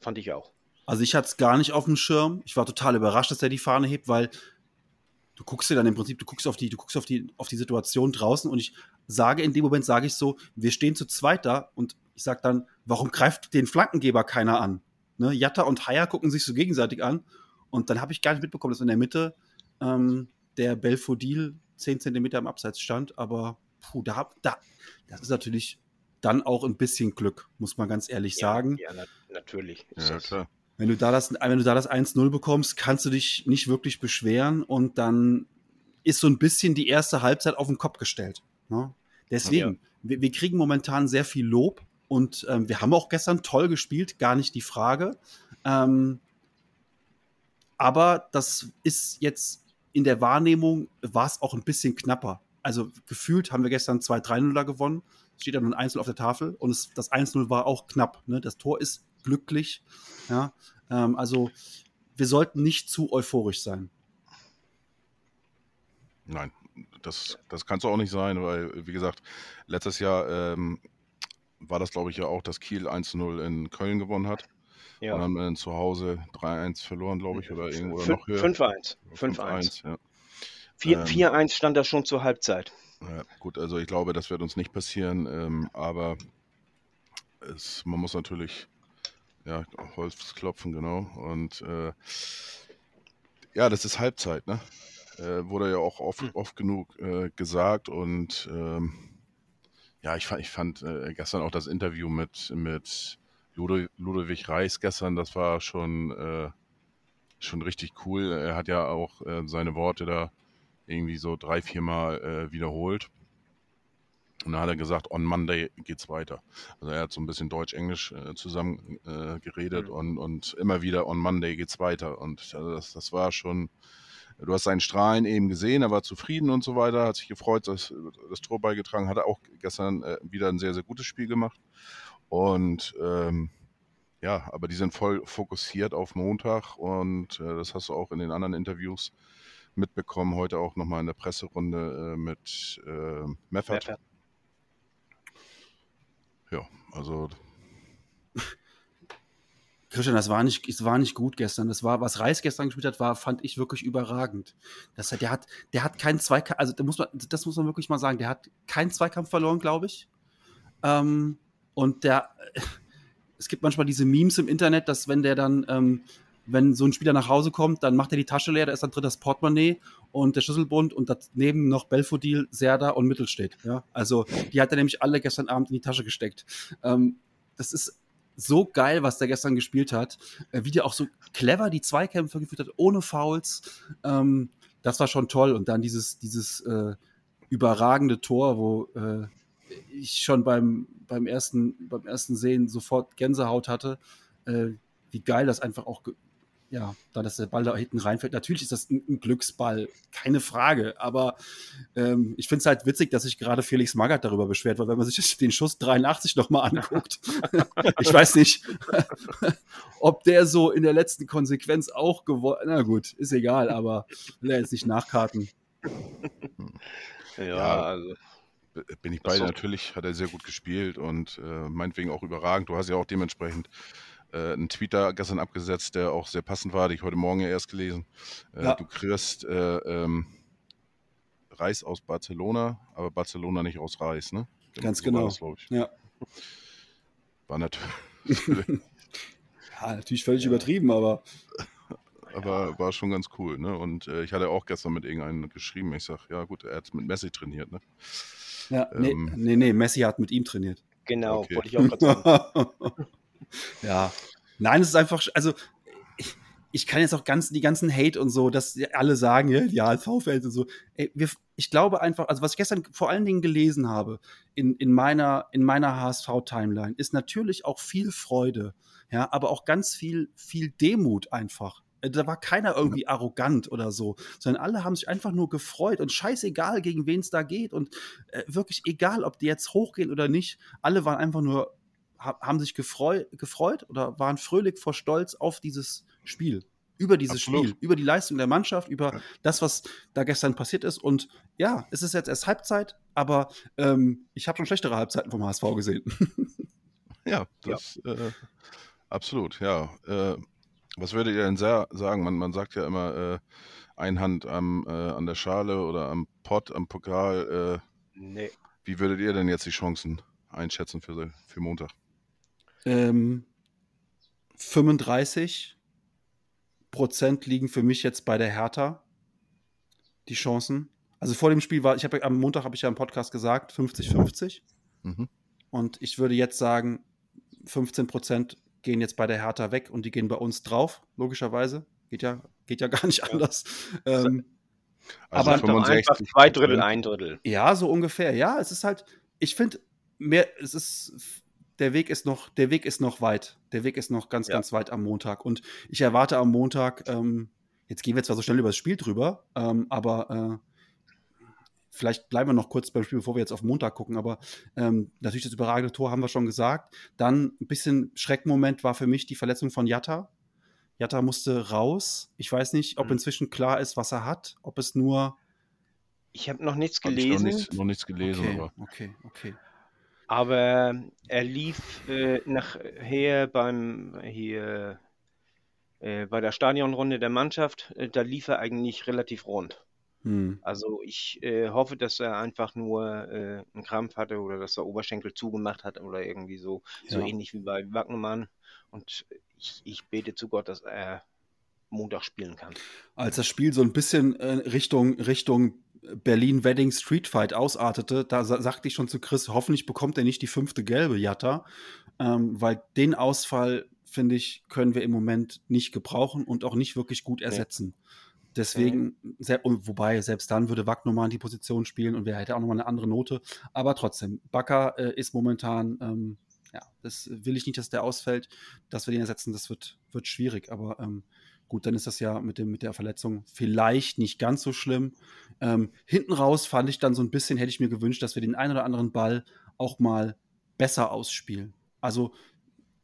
fand ich auch. Also ich hatte es gar nicht auf dem Schirm. Ich war total überrascht, dass er die Fahne hebt, weil du guckst dir dann im Prinzip, du guckst auf die, du guckst auf die, auf die Situation draußen und ich sage in dem Moment, sage ich so, wir stehen zu zweit da und ich sage dann, warum greift den Flankengeber keiner an? Ne? Jatta und Haya gucken sich so gegenseitig an und dann habe ich gar nicht mitbekommen, dass in der Mitte ähm, der Belfodil 10 Zentimeter im Abseits stand, aber puh, da, da, das ist natürlich dann auch ein bisschen Glück, muss man ganz ehrlich ja, sagen. Ja, na natürlich. Ja, klar. Wenn du da das, wenn du da das 1-0 bekommst, kannst du dich nicht wirklich beschweren und dann ist so ein bisschen die erste Halbzeit auf den Kopf gestellt. Ne? Deswegen, wir, wir kriegen momentan sehr viel Lob und ähm, wir haben auch gestern toll gespielt, gar nicht die Frage. Ähm, aber das ist jetzt in der Wahrnehmung, war es auch ein bisschen knapper. Also gefühlt haben wir gestern 2-3-0 gewonnen. Steht da nur ein 1 auf der Tafel und es, das 1-0 war auch knapp. Ne? Das Tor ist glücklich. Ja? Ähm, also wir sollten nicht zu euphorisch sein. Nein, das, das kann es auch nicht sein, weil, wie gesagt, letztes Jahr ähm, war das, glaube ich, ja auch, dass Kiel 1-0 in Köln gewonnen hat. Ja. Und dann äh, zu Hause 3-1 verloren, glaube ich, oder irgendwo oder noch höher. 5-1. 5-1. 5-1, ja. 4 Ähm, 4-1 stand da schon zur Halbzeit. Ja, gut, also ich glaube, das wird uns nicht passieren, ähm, aber es, man muss natürlich ja, Holz klopfen, genau. Und äh, ja, das ist Halbzeit, ne? Äh, wurde ja auch oft, Hm. oft genug äh, gesagt und ähm, ja, ich fand, ich fand äh, gestern auch das Interview mit, mit Ludo, Ludwig Reis gestern, das war schon, äh, schon richtig cool. Er hat ja auch äh, seine Worte da irgendwie so drei, viermal äh, wiederholt. Und dann hat er gesagt, on Monday geht's weiter. Also er hat so ein bisschen Deutsch-Englisch äh, zusammen äh, geredet Mhm. und, und immer wieder on Monday geht's weiter. Und also das, das war schon, du hast seinen Strahlen eben gesehen, er war zufrieden und so weiter, hat sich gefreut, dass das Tor beigetragen, hat er auch gestern äh, wieder ein sehr, sehr gutes Spiel gemacht. Und ähm, ja, aber die sind voll fokussiert auf Montag und äh, das hast du auch in den anderen Interviews mitbekommen, heute auch nochmal in der Presserunde äh, mit äh, Meffert. Meffert. Ja, also Christian, das war nicht, es war nicht gut gestern. Das war, was Reis gestern gespielt hat, war, fand ich wirklich überragend. Das, der hat, der hat keinen Zweikampf, also da muss man, das muss man wirklich mal sagen, der hat keinen Zweikampf verloren, glaube ich. Ähm, und der, es gibt manchmal diese Memes im Internet, dass wenn der dann, ähm, wenn so ein Spieler nach Hause kommt, dann macht er die Tasche leer, da ist dann drin das Portemonnaie und der Schlüsselbund und daneben noch Belfodil, Serda und Mittelstedt. Ja? Also die hat er nämlich alle gestern Abend in die Tasche gesteckt. Ähm, das ist so geil, was der gestern gespielt hat. Äh, wie der auch so clever die Zweikämpfe geführt hat, ohne Fouls. Ähm, das war schon toll. Und dann dieses, dieses äh, überragende Tor, wo äh, ich schon beim, beim, ersten, beim ersten Sehen sofort Gänsehaut hatte. Äh, wie geil das einfach auch, ja, da dass der Ball da hinten reinfällt. Natürlich ist das ein, ein Glücksball, keine Frage. Aber ähm, ich finde es halt witzig, dass sich gerade Felix Magath darüber beschwert, weil wenn man sich den Schuss 83 nochmal anguckt, (laughs) (laughs) ich weiß nicht, (laughs) ob der so in der letzten Konsequenz auch geworden, na gut, ist egal, aber will er jetzt nicht nachkarten. Ja, Ja. also. B- bin ich beide. so- Natürlich hat er sehr gut gespielt und äh, meinetwegen auch überragend. Du hast ja auch dementsprechend äh, einen da gestern abgesetzt, der auch sehr passend war, den ich heute Morgen ja erst gelesen. Äh, Ja. Du kriegst äh, ähm, Reis aus Barcelona, aber Barcelona nicht aus Reis, ne? Ganz so genau. das. Ja. War natürlich, (laughs) ja, natürlich völlig übertrieben, aber (laughs) aber war schon ganz cool, ne? Und äh, ich hatte auch gestern mit irgendeinem geschrieben, ich sag, ja gut, er hat mit Messi trainiert, ne? Ja, nee, Ähm. nee, nee, Messi hat mit ihm trainiert. Genau, Okay. wollte ich auch gerade sagen. (laughs) ja. Nein, es ist einfach, also ich, ich kann jetzt auch ganz, die ganzen Hate und so, dass alle sagen, ja, die HSV-Fans und so. Ey, wir, ich glaube einfach, also was ich gestern vor allen Dingen gelesen habe in, in meiner, in meiner HSV-Timeline, ist natürlich auch viel Freude, ja, aber auch ganz viel, viel Demut einfach. Äh, Da war keiner irgendwie arrogant oder so, sondern alle haben sich einfach nur gefreut und scheißegal, gegen wen es da geht und äh, wirklich egal, ob die jetzt hochgehen oder nicht, alle waren einfach nur ha- haben sich gefreu gefreut oder waren fröhlich vor Stolz auf dieses Spiel. Über dieses Absolut. Spiel, über die Leistung der Mannschaft, über Ja. das, was da gestern passiert ist. Und ja, es ist jetzt erst Halbzeit, aber ähm, ich habe schon schlechtere Halbzeiten vom HSV gesehen. (laughs) Ja, das Äh, absolut, ja. Äh, was würdet ihr denn sa sagen? Man, man sagt ja immer, äh, ein Hand am, äh, an der Schale oder am Pott, am Pokal. Äh, Nee. wie würdet ihr denn jetzt die Chancen einschätzen für, für Montag? ähm, 35 Prozent liegen für mich jetzt bei der Hertha. Die Chancen. Also vor dem Spiel war, ich habe am Montag habe ich ja im Podcast gesagt, 50-50. Mhm. Und ich würde jetzt sagen, 15 Prozent gehen jetzt bei der Hertha weg und die gehen bei uns drauf, logischerweise. Geht ja, geht ja (laughs) gar nicht Ja. anders. (laughs) Ähm, Also Aber- Sag doch einfach zwei Drittel, ein Drittel. ja, so ungefähr. Ja, es ist halt, ich finde, mehr, es ist, der Weg ist noch, der Weg ist noch weit. Der Weg ist noch ganz, Ja. ganz weit am Montag. Und ich erwarte am Montag, ähm, jetzt gehen wir zwar so schnell über das Spiel drüber, ähm, aber äh, vielleicht bleiben wir noch kurz beim Spiel, bevor wir jetzt auf Montag gucken. Aber ähm, natürlich das überragende Tor haben wir schon gesagt. Dann ein bisschen Schreckmoment war für mich die Verletzung von Jatta. Jatta musste raus. Ich weiß nicht, ob Mhm. inzwischen klar ist, was er hat. Ob es nur. Ich habe noch nichts Hab ich gelesen. Noch nichts, noch nichts gelesen, Okay, aber okay, okay. Aber er lief äh, nachher beim hier äh, bei der Stadionrunde der Mannschaft, äh, da lief er eigentlich relativ rund. Hm. Also ich äh, hoffe, dass er einfach nur äh, einen Krampf hatte oder dass er Oberschenkel zugemacht hat oder irgendwie so, so Ja. ähnlich wie bei Wagnermann. Und ich, ich bete zu Gott, dass er Montag spielen kann. als das Spiel so ein bisschen äh, Richtung, Richtung Berlin-Wedding Street Fight ausartete, da sa sagte ich schon zu Chris, hoffentlich bekommt er nicht die fünfte gelbe Jatta, ähm, weil den Ausfall, finde ich, können wir im Moment nicht gebrauchen und auch nicht wirklich gut ersetzen. Deswegen, und wobei selbst dann würde Wagnermann die Position spielen und wer hätte auch nochmal eine andere Note. Aber trotzdem, Bakker äh, ist momentan, ähm, ja, das will ich nicht, dass der ausfällt, dass wir den ersetzen, das wird, wird schwierig. Aber ähm, gut, dann ist das ja mit, dem, mit der Verletzung vielleicht nicht ganz so schlimm. Ähm, hinten raus fand ich dann so ein bisschen, hätte ich mir gewünscht, dass wir den einen oder anderen Ball auch mal besser ausspielen. Also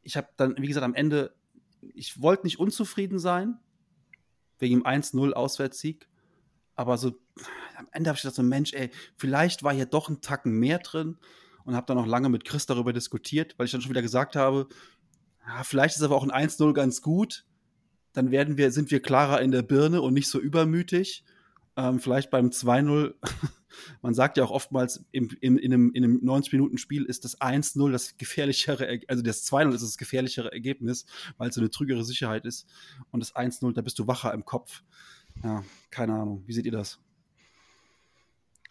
ich habe dann, wie gesagt, am Ende, ich wollte nicht unzufrieden sein, wegen dem 1-0 Auswärtssieg. Aber so am Ende habe ich gedacht, so Mensch, ey, vielleicht war hier doch ein Tacken mehr drin und habe dann auch lange mit Chris darüber diskutiert, weil ich dann schon wieder gesagt habe, ja, vielleicht ist aber auch ein 1-0 ganz gut. Dann werden wir, sind wir klarer in der Birne und nicht so übermütig. Ähm, vielleicht beim 2-0, (laughs) man sagt ja auch oftmals, im, im, in einem, in einem 90-Minuten-Spiel ist das 1-0 das gefährlichere, Er- also das 2-0 ist das gefährlichere Ergebnis, weil es so eine trügere Sicherheit ist. Und das 1-0, da bist du wacher im Kopf. Ja, keine Ahnung. Wie seht ihr das?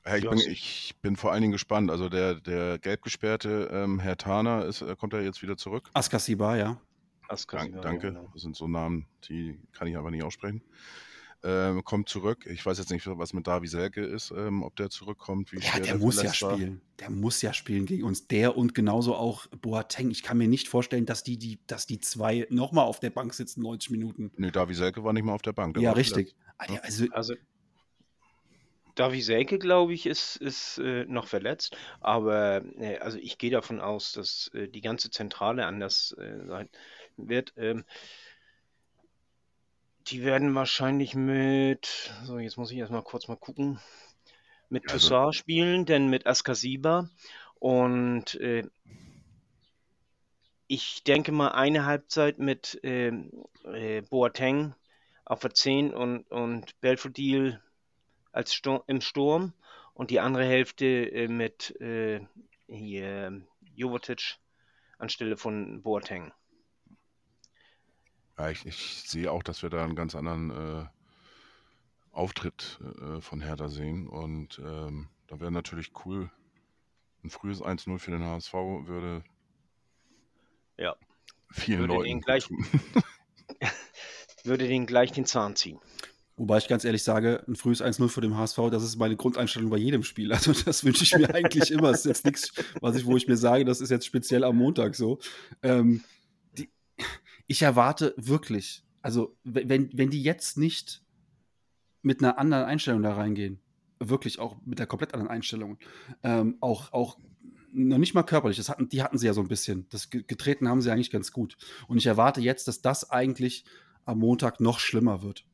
Ja, ich, Ja, bin, ich bin vor allen Dingen gespannt. Also der, der gelb gesperrte ähm, Herr Tana ist, äh, kommt er jetzt wieder zurück. Askasiba, ja. Askasiba, Dank, danke. genau. Das sind so Namen, die kann ich einfach nicht aussprechen. Ähm, kommt zurück. Ich weiß jetzt nicht, was mit Davi Selke ist, ähm, ob der zurückkommt. Wie Ja, der muss ja spielen. Der muss ja spielen gegen uns. Der und genauso auch Boateng. Ich kann mir nicht vorstellen, dass die, die, dass die zwei nochmal auf der Bank sitzen, 90 Minuten. Nee, Davi Selke war nicht mal auf der Bank. der ja, richtig. verletzt. Also, Also Davi Selke, glaube ich, ist, ist äh, noch verletzt, aber äh, also ich gehe davon aus, dass äh, die ganze Zentrale anders äh, sein wird. Ähm, die werden wahrscheinlich mit, so jetzt muss ich erstmal kurz mal gucken, mit Ja, also- Toussaint spielen, denn mit Askasiba und äh, ich denke mal eine Halbzeit mit ähm, äh, Boateng auf der 10 und, und Belfodil als Stur im Sturm und die andere Hälfte äh, mit äh, hier Jovetic anstelle von Boateng. Ja, ich, ich sehe auch, dass wir da einen ganz anderen äh, Auftritt äh, von Hertha sehen. Und ähm, da wäre natürlich cool, ein frühes 1-0 für den HSV würde Ja. vielen Würde Leuten den gleich-. (laughs) Würde den gleich den Zahn ziehen. wobei ich ganz ehrlich sage, ein frühes 1-0 für den HSV, das ist meine Grundeinstellung bei jedem Spiel. Also das wünsche ich mir eigentlich immer. Das ist jetzt nichts, was ich, wo ich mir sage, das ist jetzt speziell am Montag so. Ähm, ich erwarte wirklich, also wenn, wenn die jetzt nicht mit einer anderen Einstellung da reingehen, wirklich auch mit der komplett anderen Einstellung, ähm, auch, auch noch nicht mal körperlich, das hatten, die hatten sie ja so ein bisschen. Das ge- getreten haben sie eigentlich ganz gut. Und ich erwarte jetzt, dass das eigentlich am Montag noch schlimmer wird.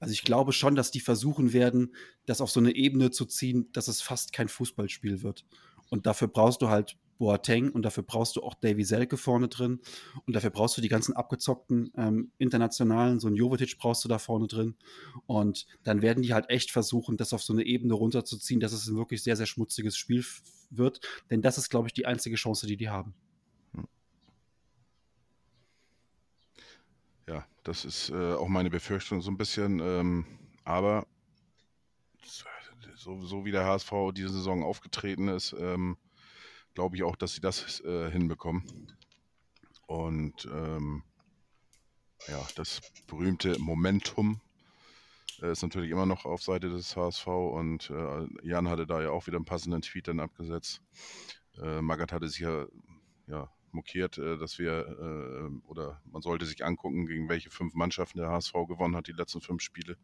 Also ich glaube schon, dass die versuchen werden, das auf so eine Ebene zu ziehen, dass es fast kein Fußballspiel wird. Und dafür brauchst du halt Boateng und dafür brauchst du auch Davy Selke vorne drin und dafür brauchst du die ganzen abgezockten ähm, internationalen, so ein Jovetic brauchst du da vorne drin und dann werden die halt echt versuchen, das auf so eine Ebene runterzuziehen, dass es ein wirklich sehr, sehr schmutziges Spiel wird, denn das ist, glaube ich, die einzige Chance, die die haben. Ja, das ist äh, auch meine Befürchtung so ein bisschen. Ähm, aber so, so wie der HSV diese Saison aufgetreten ist, ähm, glaube ich auch, dass sie das äh, hinbekommen. Und ähm, ja, das berühmte Momentum äh, ist natürlich immer noch auf Seite des HSV und äh, Jan hatte da ja auch wieder einen passenden Tweet dann abgesetzt. Äh, Magath hatte sich ja, ja mokiert, äh, dass wir, äh, oder man sollte sich angucken, gegen welche fünf Mannschaften der HSV gewonnen hat, die letzten fünf Spiele.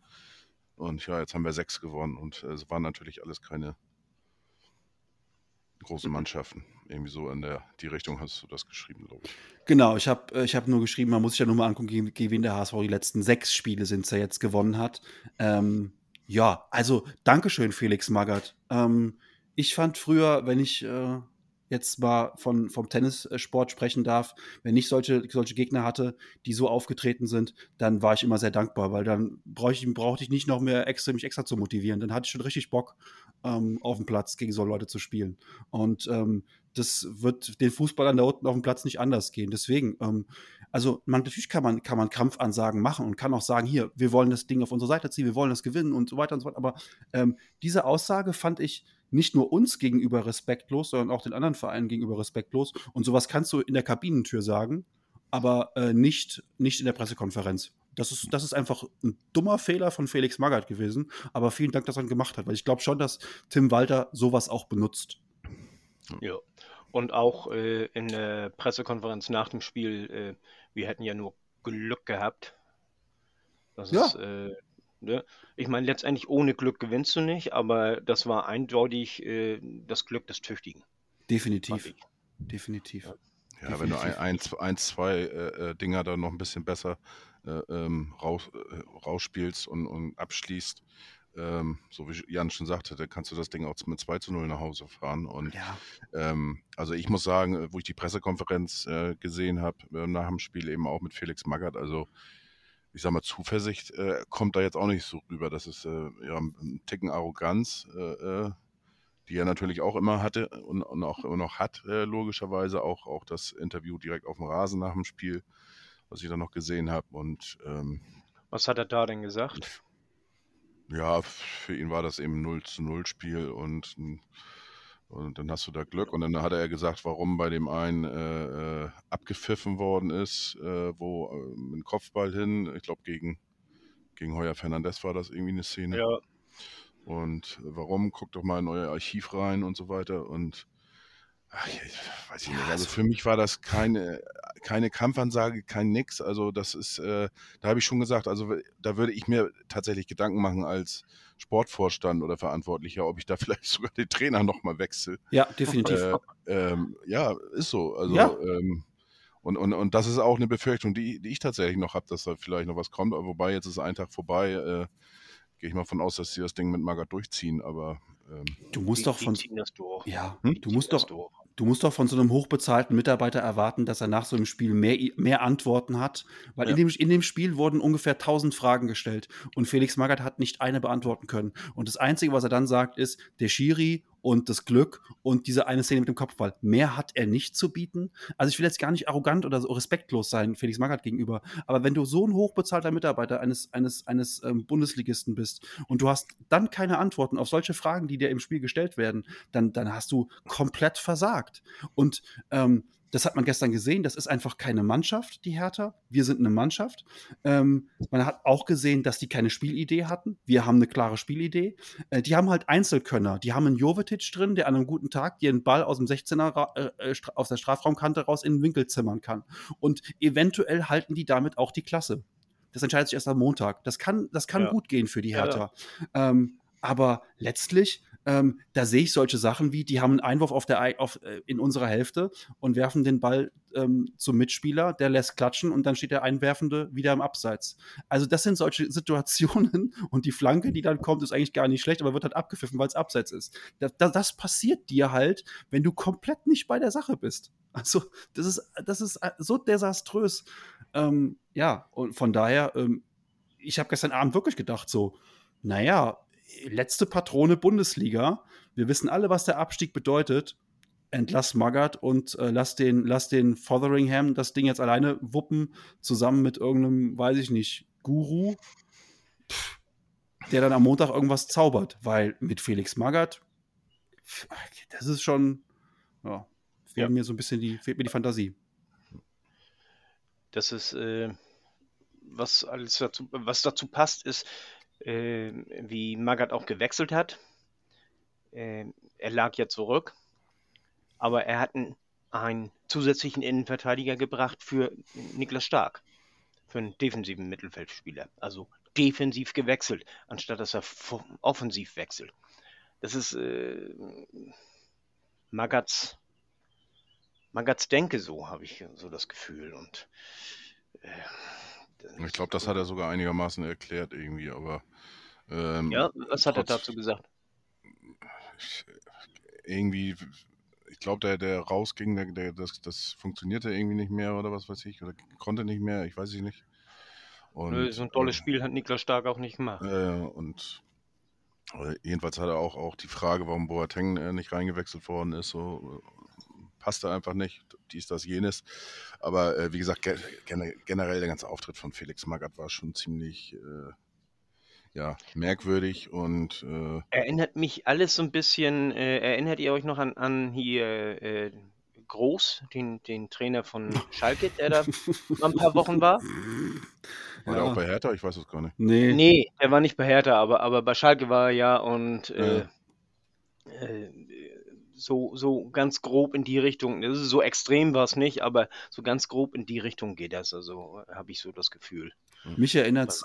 Und ja, jetzt haben wir sechs gewonnen und äh, es waren natürlich alles keine großen Mannschaften. Irgendwie so in der die Richtung hast du das geschrieben, glaube ich. Genau, ich habe ich hab nur geschrieben, man muss sich ja nur mal angucken, gegen, wen der HSV die letzten sechs Spiele sind, er jetzt gewonnen hat. Ähm, ja, also Dankeschön, Felix Magath. Ähm, ich fand früher, wenn ich äh, jetzt mal von, vom Tennissport sprechen darf, wenn ich solche, solche Gegner hatte, die so aufgetreten sind, dann war ich immer sehr dankbar, weil dann brauchte ich, brauchte ich nicht noch mehr extra, mich extra zu motivieren. Dann hatte ich schon richtig Bock, ähm, auf dem Platz gegen so Leute zu spielen. Und ähm, das wird den Fußballern da unten auf dem Platz nicht anders gehen. Deswegen, ähm, also man, natürlich kann man, kann man Kampfansagen machen und kann auch sagen, hier, wir wollen das Ding auf unsere Seite ziehen, wir wollen das gewinnen und so weiter und so fort. Aber ähm, diese Aussage fand ich nicht nur uns gegenüber respektlos, sondern auch den anderen Vereinen gegenüber respektlos. Und sowas kannst du in der Kabinentür sagen, aber äh, nicht, nicht in der Pressekonferenz. Das ist, das ist einfach ein dummer Fehler von Felix Magath gewesen. Aber vielen Dank, dass er ihn gemacht hat, weil ich glaube schon, dass Tim Walter sowas auch benutzt. Ja. Und auch äh, in der Pressekonferenz nach dem Spiel, äh, wir hätten ja nur Glück gehabt. Das Ja. ist, äh, ne? Ich meine, letztendlich ohne Glück gewinnst du nicht, aber das war eindeutig äh, das Glück des Tüchtigen, Definitiv. Definitiv. Ja, wenn du ein, Definitiv. ein, zwei- ein zwei äh, äh, Dinger da noch ein bisschen besser ähm, raus, äh, rausspielst und, und abschließt, ähm, so wie Jan schon sagte, dann kannst du das Ding auch mit 2 zu 0 nach Hause fahren. Und Ja. ähm, also ich muss sagen, äh, wo ich die Pressekonferenz äh, gesehen habe, äh, nach dem Spiel eben auch mit Felix Magath, also ich sag mal, Zuversicht äh, kommt da jetzt auch nicht so rüber. Das ist äh, ja ein Ticken Arroganz, äh, äh, die er natürlich auch immer hatte und, und auch immer noch hat, äh, logischerweise. Auch, auch das Interview direkt auf dem Rasen nach dem Spiel, was ich dann noch gesehen habe. Und ähm, Was hat er da denn gesagt? ja, für ihn war das eben 0 zu 0 Spiel und, und dann hast du da Glück. Und dann hat er gesagt, warum bei dem einen äh, äh, abgepfiffen worden ist, äh, wo äh, dem Kopfball hin, ich glaube gegen, gegen Heuer Fernandes war das irgendwie eine Szene. Ja, Und warum? Guckt doch mal in euer Archiv rein und so weiter. Und ach, ich weiß ich Ja, nicht. Also also- für mich war das keine, keine Kampfansage, kein Nix. Also das ist, äh, da habe ich schon gesagt, also da würde ich mir tatsächlich Gedanken machen als Sportvorstand oder Verantwortlicher, ob ich da (laughs) vielleicht sogar den Trainer nochmal wechsle. Ja, definitiv. Äh, ähm, ja, ist so. Also Ja. ähm, und, und, und das ist auch eine Befürchtung, die, die ich tatsächlich noch habe, dass da vielleicht noch was kommt. Wobei jetzt ist ein Tag vorbei. Äh, Gehe ich mal von aus, dass sie das Ding mit Magath durchziehen. Aber ähm, Du musst die, doch die von, ziehen das durch. ja, Hm? Die du musst das doch, durch. Du musst doch von so einem hochbezahlten Mitarbeiter erwarten, dass er nach so einem Spiel mehr, mehr Antworten hat, weil in, Ja. dem, in dem Spiel wurden ungefähr 1000 Fragen gestellt und Felix Magath hat nicht eine beantworten können. Und das Einzige, was er dann sagt, ist, der Schiri und das Glück und diese eine Szene mit dem Kopfball. Mehr hat er nicht zu bieten. Also ich will jetzt gar nicht arrogant oder so respektlos sein Felix Magath gegenüber, aber wenn du so ein hochbezahlter Mitarbeiter eines, eines, eines ähm, Bundesligisten bist und du hast dann keine Antworten auf solche Fragen, die dir im Spiel gestellt werden, dann, dann hast du komplett versagt. Und ähm, das hat man gestern gesehen, das ist einfach keine Mannschaft, die Hertha. Wir sind eine Mannschaft. Ähm, man hat auch gesehen, dass die keine Spielidee hatten. Wir haben eine klare Spielidee. Äh, die haben halt Einzelkönner. Die haben einen Jovetic drin, der an einem guten Tag dir einen Ball aus dem 16er ra- äh, äh, aus der Strafraumkante raus in den Winkel zimmern kann. Und eventuell halten die damit auch die Klasse. Das entscheidet sich erst am Montag. Das kann, das kann Ja. gut gehen für die Ja, ja. Hertha. Ähm, aber letztlich, ähm, da sehe ich solche Sachen wie, die haben einen Einwurf auf der, auf, äh, in unserer Hälfte und werfen den Ball ähm, zum Mitspieler, der lässt klatschen und dann steht der Einwerfende wieder im Abseits. Also das sind solche (laughs) Situationen und die Flanke, die dann kommt, ist eigentlich gar nicht schlecht, aber wird halt abgepfiffen, weil es Abseits ist. Das, das, das passiert dir halt, wenn du komplett nicht bei der Sache bist. (laughs) Also das ist, das ist äh, so desaströs. Ähm, ja, und von daher, ähm, ich habe gestern Abend wirklich gedacht, so, naja, letzte Patrone Bundesliga. Wir wissen alle, was der Abstieg bedeutet. Entlass Magath und äh, lass, den, lass den Fotheringham das Ding jetzt alleine wuppen, zusammen mit irgendeinem, weiß ich nicht, Guru, pff, der dann am Montag irgendwas zaubert. Weil mit Felix Magath, pff, das ist schon, ja, fehlt Ja. mir so ein bisschen die, fehlt mir die Fantasie. Das ist, äh, was alles dazu, was dazu passt, ist, äh, wie Magath auch gewechselt hat. Äh, er lag ja zurück, aber er hat einen, einen zusätzlichen Innenverteidiger gebracht für Niklas Stark, für einen defensiven Mittelfeldspieler. Also defensiv gewechselt, anstatt dass er offensiv wechselt. Das ist äh, Magaths, Magaths Denke so, habe ich so das Gefühl. Und äh, Ich glaube, das hat er sogar einigermaßen erklärt irgendwie, aber ähm, Ja, was hat er trotz- dazu gesagt? ich- irgendwie, ich glaube, der, der rausging, der, der, das, das funktionierte irgendwie nicht mehr oder was weiß ich, oder konnte nicht mehr, ich weiß es nicht. Und, Nö, so ein tolles äh, Spiel hat Niklas Stark auch nicht gemacht. Äh, und äh, jedenfalls hat er auch, auch die Frage, warum Boateng äh, nicht reingewechselt worden ist, so äh, passte einfach nicht, dies, das, jenes. Aber äh, wie gesagt, ge gene- generell der ganze Auftritt von Felix Magath war schon ziemlich äh, ja, merkwürdig und äh, Erinnert mich alles so ein bisschen, äh, erinnert ihr euch noch an, an hier äh, Groß, den, den Trainer von Schalke, der da (laughs) ein paar Wochen war? war der auch bei Hertha, ich weiß es gar nicht. Nee. Nee, der war nicht bei Hertha, aber, aber bei Schalke war er ja und äh, äh, so, so ganz grob in die Richtung, das ist so extrem war es nicht, aber so ganz grob in die Richtung geht das, also habe ich so das Gefühl. Mich erinnert's,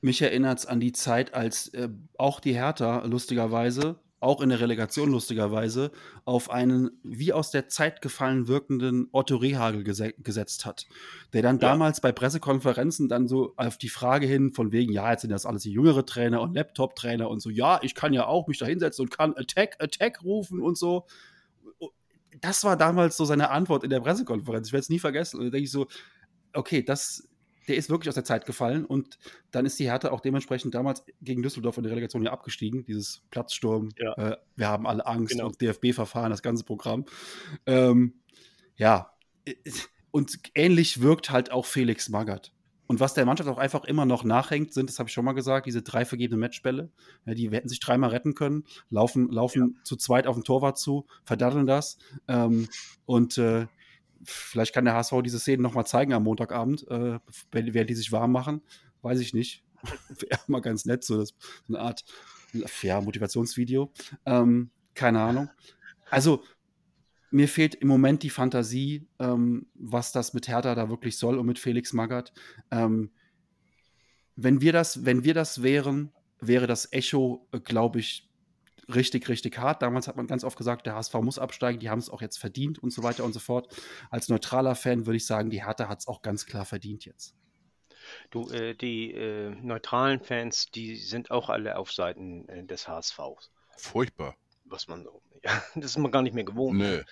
mich erinnert's an die Zeit, als äh, auch die Hertha lustigerweise, auch in der Relegation lustigerweise, auf einen wie aus der Zeit gefallen wirkenden Otto Rehagel gese gesetzt hat. Der dann Ja. damals bei Pressekonferenzen dann so auf die Frage hin, von wegen, ja, jetzt sind das alles die jüngere Trainer und Laptop-Trainer und so, ja, ich kann ja auch mich da hinsetzen und kann Attack, Attack rufen und so. Das war damals so seine Antwort in der Pressekonferenz. Ich werde es nie vergessen. Und da denke ich so, okay, das, der ist wirklich aus der Zeit gefallen und dann ist die Hertha auch dementsprechend damals gegen Düsseldorf in der Relegation ja abgestiegen. Dieses Platzsturm, Ja. äh, wir haben alle Angst Genau. und DFB-Verfahren, das ganze Programm. Ähm, ja, und ähnlich wirkt halt auch Felix Magath. Und was der Mannschaft auch einfach immer noch nachhängt, sind, das habe ich schon mal gesagt, diese drei vergebenen Matchbälle. Ja, die hätten sich dreimal retten können, laufen, laufen zu zweit auf den Torwart zu, verdaddeln das. Ähm, und äh, vielleicht kann der HSV diese Szenen nochmal zeigen am Montagabend, äh, während die sich warm machen. Weiß ich nicht. (laughs) Wäre mal ganz nett, so, das, eine Art ja, Motivationsvideo. Ähm, keine Ahnung. Also, mir fehlt im Moment die Fantasie, ähm, was das mit Hertha da wirklich soll und mit Felix Magath. Ähm, wenn wir das, wenn wir das wären, wäre das Echo, glaube ich, richtig, richtig hart. Damals hat man ganz oft gesagt, der HSV muss absteigen, die haben es auch jetzt verdient und so weiter und so fort. Als neutraler Fan würde ich sagen, die Hertha hat es auch ganz klar verdient jetzt. Du, äh, die äh, neutralen Fans, die sind auch alle auf Seiten äh, des HSVs, Furchtbar. was man so, (laughs) ja, das ist man gar nicht mehr gewohnt. Nö.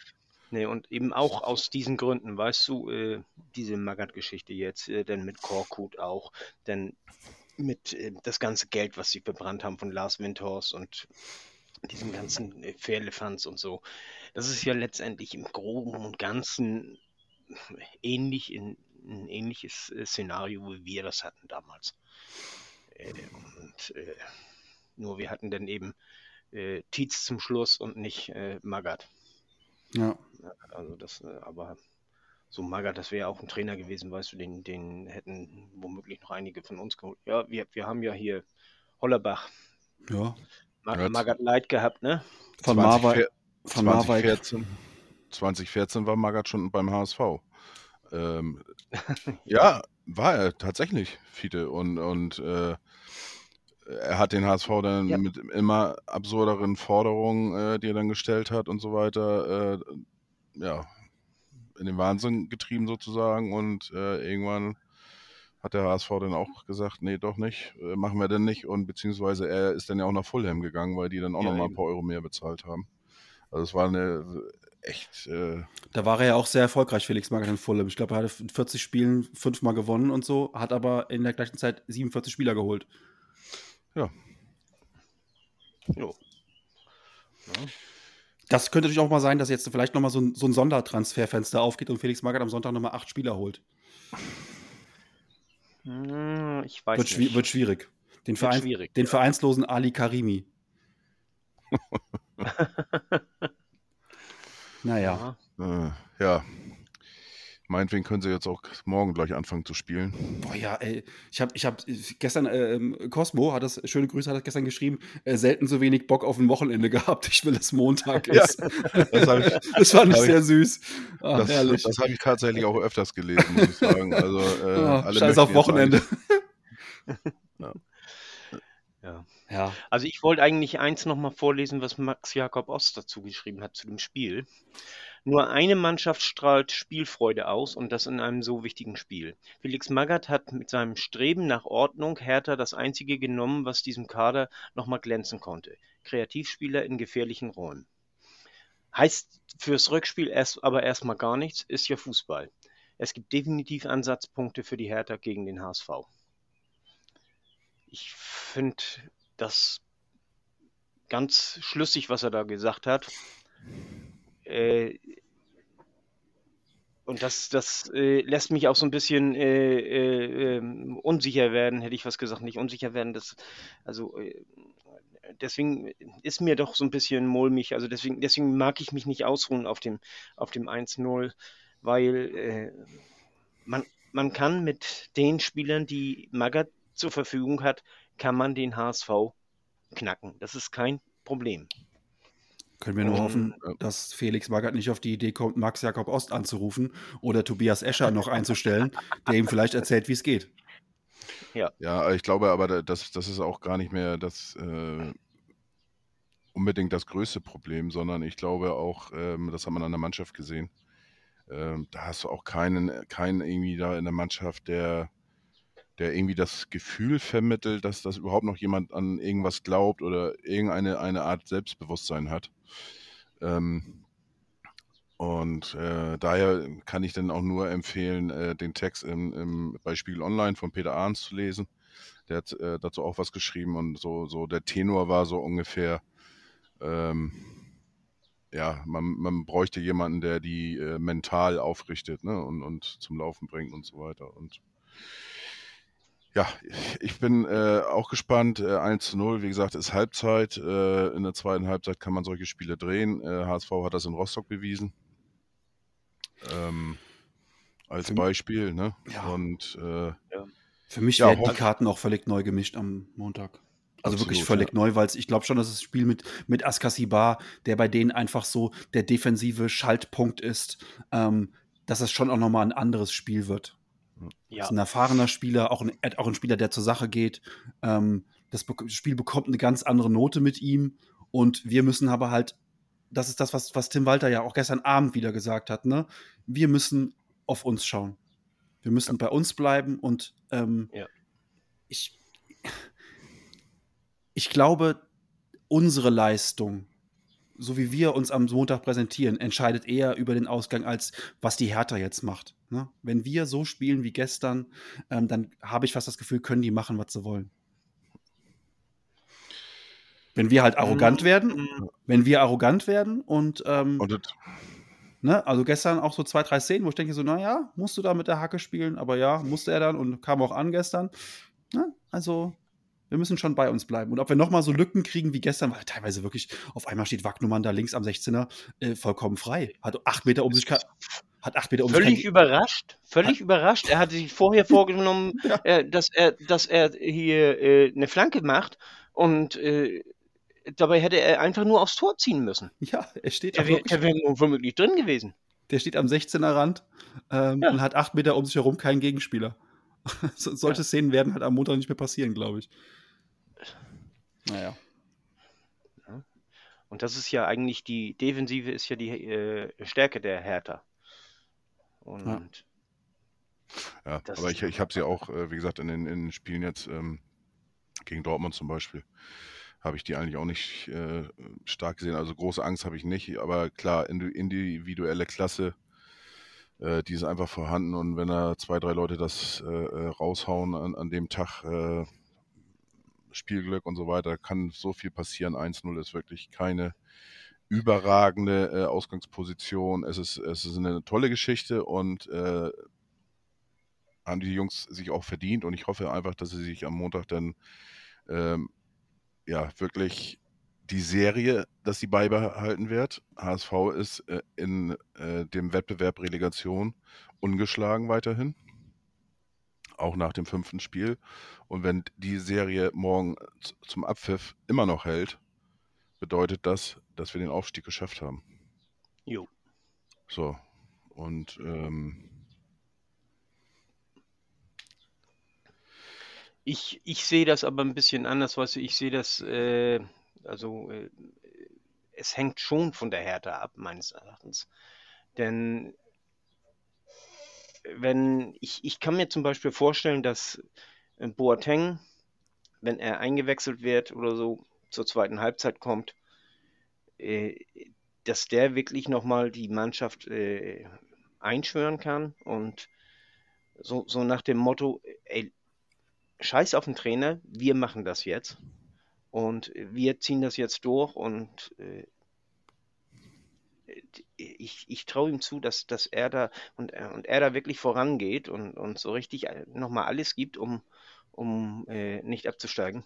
Nee, und eben auch aus diesen Gründen, weißt du, äh, diese Magath-Geschichte jetzt, äh, denn mit Korkut auch, denn mit äh, das ganze Geld, was sie verbrannt haben von Lars Windhorst und diesen ganzen Fairlefanz und so. Das ist ja letztendlich im Groben und Ganzen ähnlich in ein ähnliches äh, Szenario, wie wir das hatten damals. Äh, und äh, nur wir hatten dann eben äh, Tietz zum Schluss und nicht äh, Magath. Ja. Also das, äh, aber so Magath, das wäre auch ein Trainer gewesen, weißt du, den, den hätten womöglich noch einige von uns geholt. Ja, wir, wir haben ja hier Hollerbach, ja. Ma Ja, Magath Light gehabt, ne? Von 20, Marwijk. Von Marwijk. 2014, 2014 war Magath schon beim HSV. Ähm, (laughs) ja, war er tatsächlich, Fiete. Und, und äh, er hat den HSV dann Ja. mit immer absurderen Forderungen, äh, die er dann gestellt hat und so weiter, äh, ja, in den Wahnsinn getrieben sozusagen. Und äh, irgendwann hat der HSV dann auch gesagt, nee, doch nicht, äh, machen wir denn nicht. Und beziehungsweise er ist dann ja auch nach Fulham gegangen, weil die dann auch Ja, noch mal ein paar Euro mehr bezahlt haben. Also es war eine echt, äh, Da war er ja auch sehr erfolgreich, Felix Magath in Fulham. Ich glaube, er hatte in 40 Spielen fünfmal gewonnen und so, hat aber in der gleichen Zeit 47 Spieler geholt. ja, Jo. Das könnte natürlich auch mal sein, dass jetzt vielleicht noch mal so ein, so ein Sondertransferfenster aufgeht und Felix Magath am Sonntag noch mal acht Spieler holt. Hm, Ich weiß Wird, nicht. wird schwierig. Den, Wird Verein, schwierig, den ja. vereinslosen Ali Karimi. (laughs) naja. Ja. Ja. Meinetwegen können sie jetzt auch morgen gleich anfangen zu spielen. Boah, ja, ey. Ich habe ich hab gestern, ähm, Cosmo hat das, schöne Grüße, hat das gestern geschrieben, äh, selten so wenig Bock auf ein Wochenende (laughs) gehabt. Ich will, dass Montag Ja, ist. (laughs) das hab ich- (laughs) das fand ich hab ich- sehr süß. Ah, Das, herrlich. das habe ich tatsächlich auch öfters gelesen, muss ich sagen. Also, äh, Ah, alle Scheiß auf Wochenende. Ja. Ja. Also ich wollte eigentlich eins nochmal vorlesen, was Max Jakob Ost dazu geschrieben hat zu dem Spiel. Nur eine Mannschaft strahlt Spielfreude aus und das in einem so wichtigen Spiel. Felix Magath hat mit seinem Streben nach Ordnung Hertha das einzige genommen, was diesem Kader nochmal glänzen konnte. Kreativspieler in gefährlichen Räumen. Heißt fürs Rückspiel erst, aber erstmal gar nichts, ist ja Fußball. Es gibt definitiv Ansatzpunkte für die Hertha gegen den HSV. Ich finde das ganz schlüssig, was er da gesagt hat. Äh, und das, das äh, lässt mich auch so ein bisschen äh, äh, ähm, unsicher werden, hätte ich was gesagt, nicht unsicher werden. Das, also äh, deswegen ist mir doch so ein bisschen mulmig. Also deswegen, deswegen mag ich mich nicht ausruhen auf dem, auf dem 1-0, weil äh, man, man kann mit den Spielern, die Magath zur Verfügung hat, kann man den HSV knacken. Das ist kein Problem. Können wir nur Ähm, hoffen, dass Felix Magath nicht auf die Idee kommt, Max Jakob Ost anzurufen oder Tobias Escher noch einzustellen, der ihm vielleicht erzählt, wie es geht. Ja, ich glaube aber, da- das, das ist auch gar nicht mehr das äh, unbedingt das größte Problem, sondern ich glaube auch, ähm, das hat man an der Mannschaft gesehen, ähm, da hast du auch keinen, keinen irgendwie da in der Mannschaft, der, der irgendwie das Gefühl vermittelt, dass das überhaupt noch jemand an irgendwas glaubt oder irgendeine eine Art Selbstbewusstsein hat. Ähm, und äh, daher kann ich dann auch nur empfehlen, äh, den Text im, im, bei Spiegel Online von Peter Arns zu lesen. Der hat äh, dazu auch was geschrieben und so, so der Tenor war so ungefähr, ähm, ja, man, man bräuchte jemanden, der die äh, mental aufrichtet ne? und, und zum Laufen bringt und so weiter. Und ja, ich bin äh, auch gespannt. Äh, 1 zu 0, wie gesagt, ist Halbzeit. Äh, in der zweiten Halbzeit kann man solche Spiele drehen. Äh, HSV hat das in Rostock bewiesen. Ähm, als Für- Beispiel, ne? Ja. Und äh, Für mich Ja, werden die Karten auch völlig neu gemischt am Montag. Also wirklich Absolut, völlig neu, weil ich glaube schon, dass das Spiel mit, mit Askasibar, der bei denen einfach so der defensive Schaltpunkt ist, ähm, dass es schon auch nochmal ein anderes Spiel wird. Das Ja, ist ein erfahrener Spieler, auch ein, auch ein Spieler, der zur Sache geht. Ähm, das Be Spiel bekommt eine ganz andere Note mit ihm. Und wir müssen aber halt, das ist das, was, was Tim Walter ja auch gestern Abend wieder gesagt hat, ne? Wir müssen auf uns schauen. Wir müssen bei uns bleiben und ähm, Ja. ich, ich glaube, unsere Leistung, so wie wir uns am Montag präsentieren, entscheidet eher über den Ausgang, als was die Hertha jetzt macht. Ne? Wenn wir so spielen wie gestern, ähm, dann habe ich fast das Gefühl, können die machen, was sie wollen. Wenn wir halt arrogant werden, Mm, wenn wir arrogant werden und, ähm, Und ne, also gestern auch so zwei, drei Szenen, wo ich denke so, naja, musst du da mit der Hacke spielen? Aber ja, musste er dann und kam auch an gestern. Ne? Also, wir müssen schon bei uns bleiben. Und ob wir nochmal so Lücken kriegen wie gestern, weil teilweise wirklich, auf einmal steht Wagnumann da links am 16er äh, vollkommen frei. Hat acht Meter um sich, hat acht Meter um Völlig überrascht, völlig überrascht. Er hatte sich vorher (laughs) vorgenommen, Ja. äh, dass er, dass er hier äh, eine Flanke macht und äh, dabei hätte er einfach nur aufs Tor ziehen müssen. Ja, er steht, auch wäre wär womöglich drin gewesen. der steht am 16er Rand ähm, Ja. und hat acht Meter um sich herum keinen Gegenspieler. (laughs) so, solche Ja. Szenen werden halt am Montag nicht mehr passieren, glaube ich. Naja. Und das ist ja eigentlich die Defensive ist ja die äh, Stärke der Hertha. Und ja, Das aber ich, ich habe sie auch, äh, wie gesagt, in den, in den Spielen jetzt ähm, gegen Dortmund zum Beispiel, habe ich die eigentlich auch nicht äh, stark gesehen. Also große Angst habe ich nicht, aber klar, indi- individuelle Klasse, äh, die ist einfach vorhanden und wenn da zwei, drei Leute das äh, äh, raushauen an, an dem Tag, äh, Spielglück und so weiter, kann so viel passieren. 1-0 ist wirklich keine überragende äh, Ausgangsposition. Es ist, es ist eine tolle Geschichte und äh, haben die Jungs sich auch verdient und ich hoffe einfach, dass sie sich am Montag dann ähm, ja wirklich die Serie, dass sie beibehalten wird. HSV ist äh, in äh, dem Wettbewerb Relegation ungeschlagen weiterhin. Auch nach dem fünften Spiel. Und wenn die Serie morgen zum Abpfiff immer noch hält, bedeutet das, dass wir den Aufstieg geschafft haben. Jo. So. Und ähm, Ich, ich sehe das aber ein bisschen anders, weißt du, ich sehe das, äh, also äh, es hängt schon von der Härte ab, meines Erachtens. Denn wenn ich, ich kann mir zum Beispiel vorstellen, dass äh, Boateng, wenn er eingewechselt wird oder so zur zweiten Halbzeit kommt, äh, dass der wirklich nochmal die Mannschaft äh, einschwören kann und so, so nach dem Motto, ey, scheiß auf den Trainer, wir machen das jetzt. Und wir ziehen das jetzt durch und äh, ich, ich traue ihm zu, dass, dass er da und, und er da wirklich vorangeht und, und so richtig nochmal alles gibt, um, um äh, nicht abzusteigen.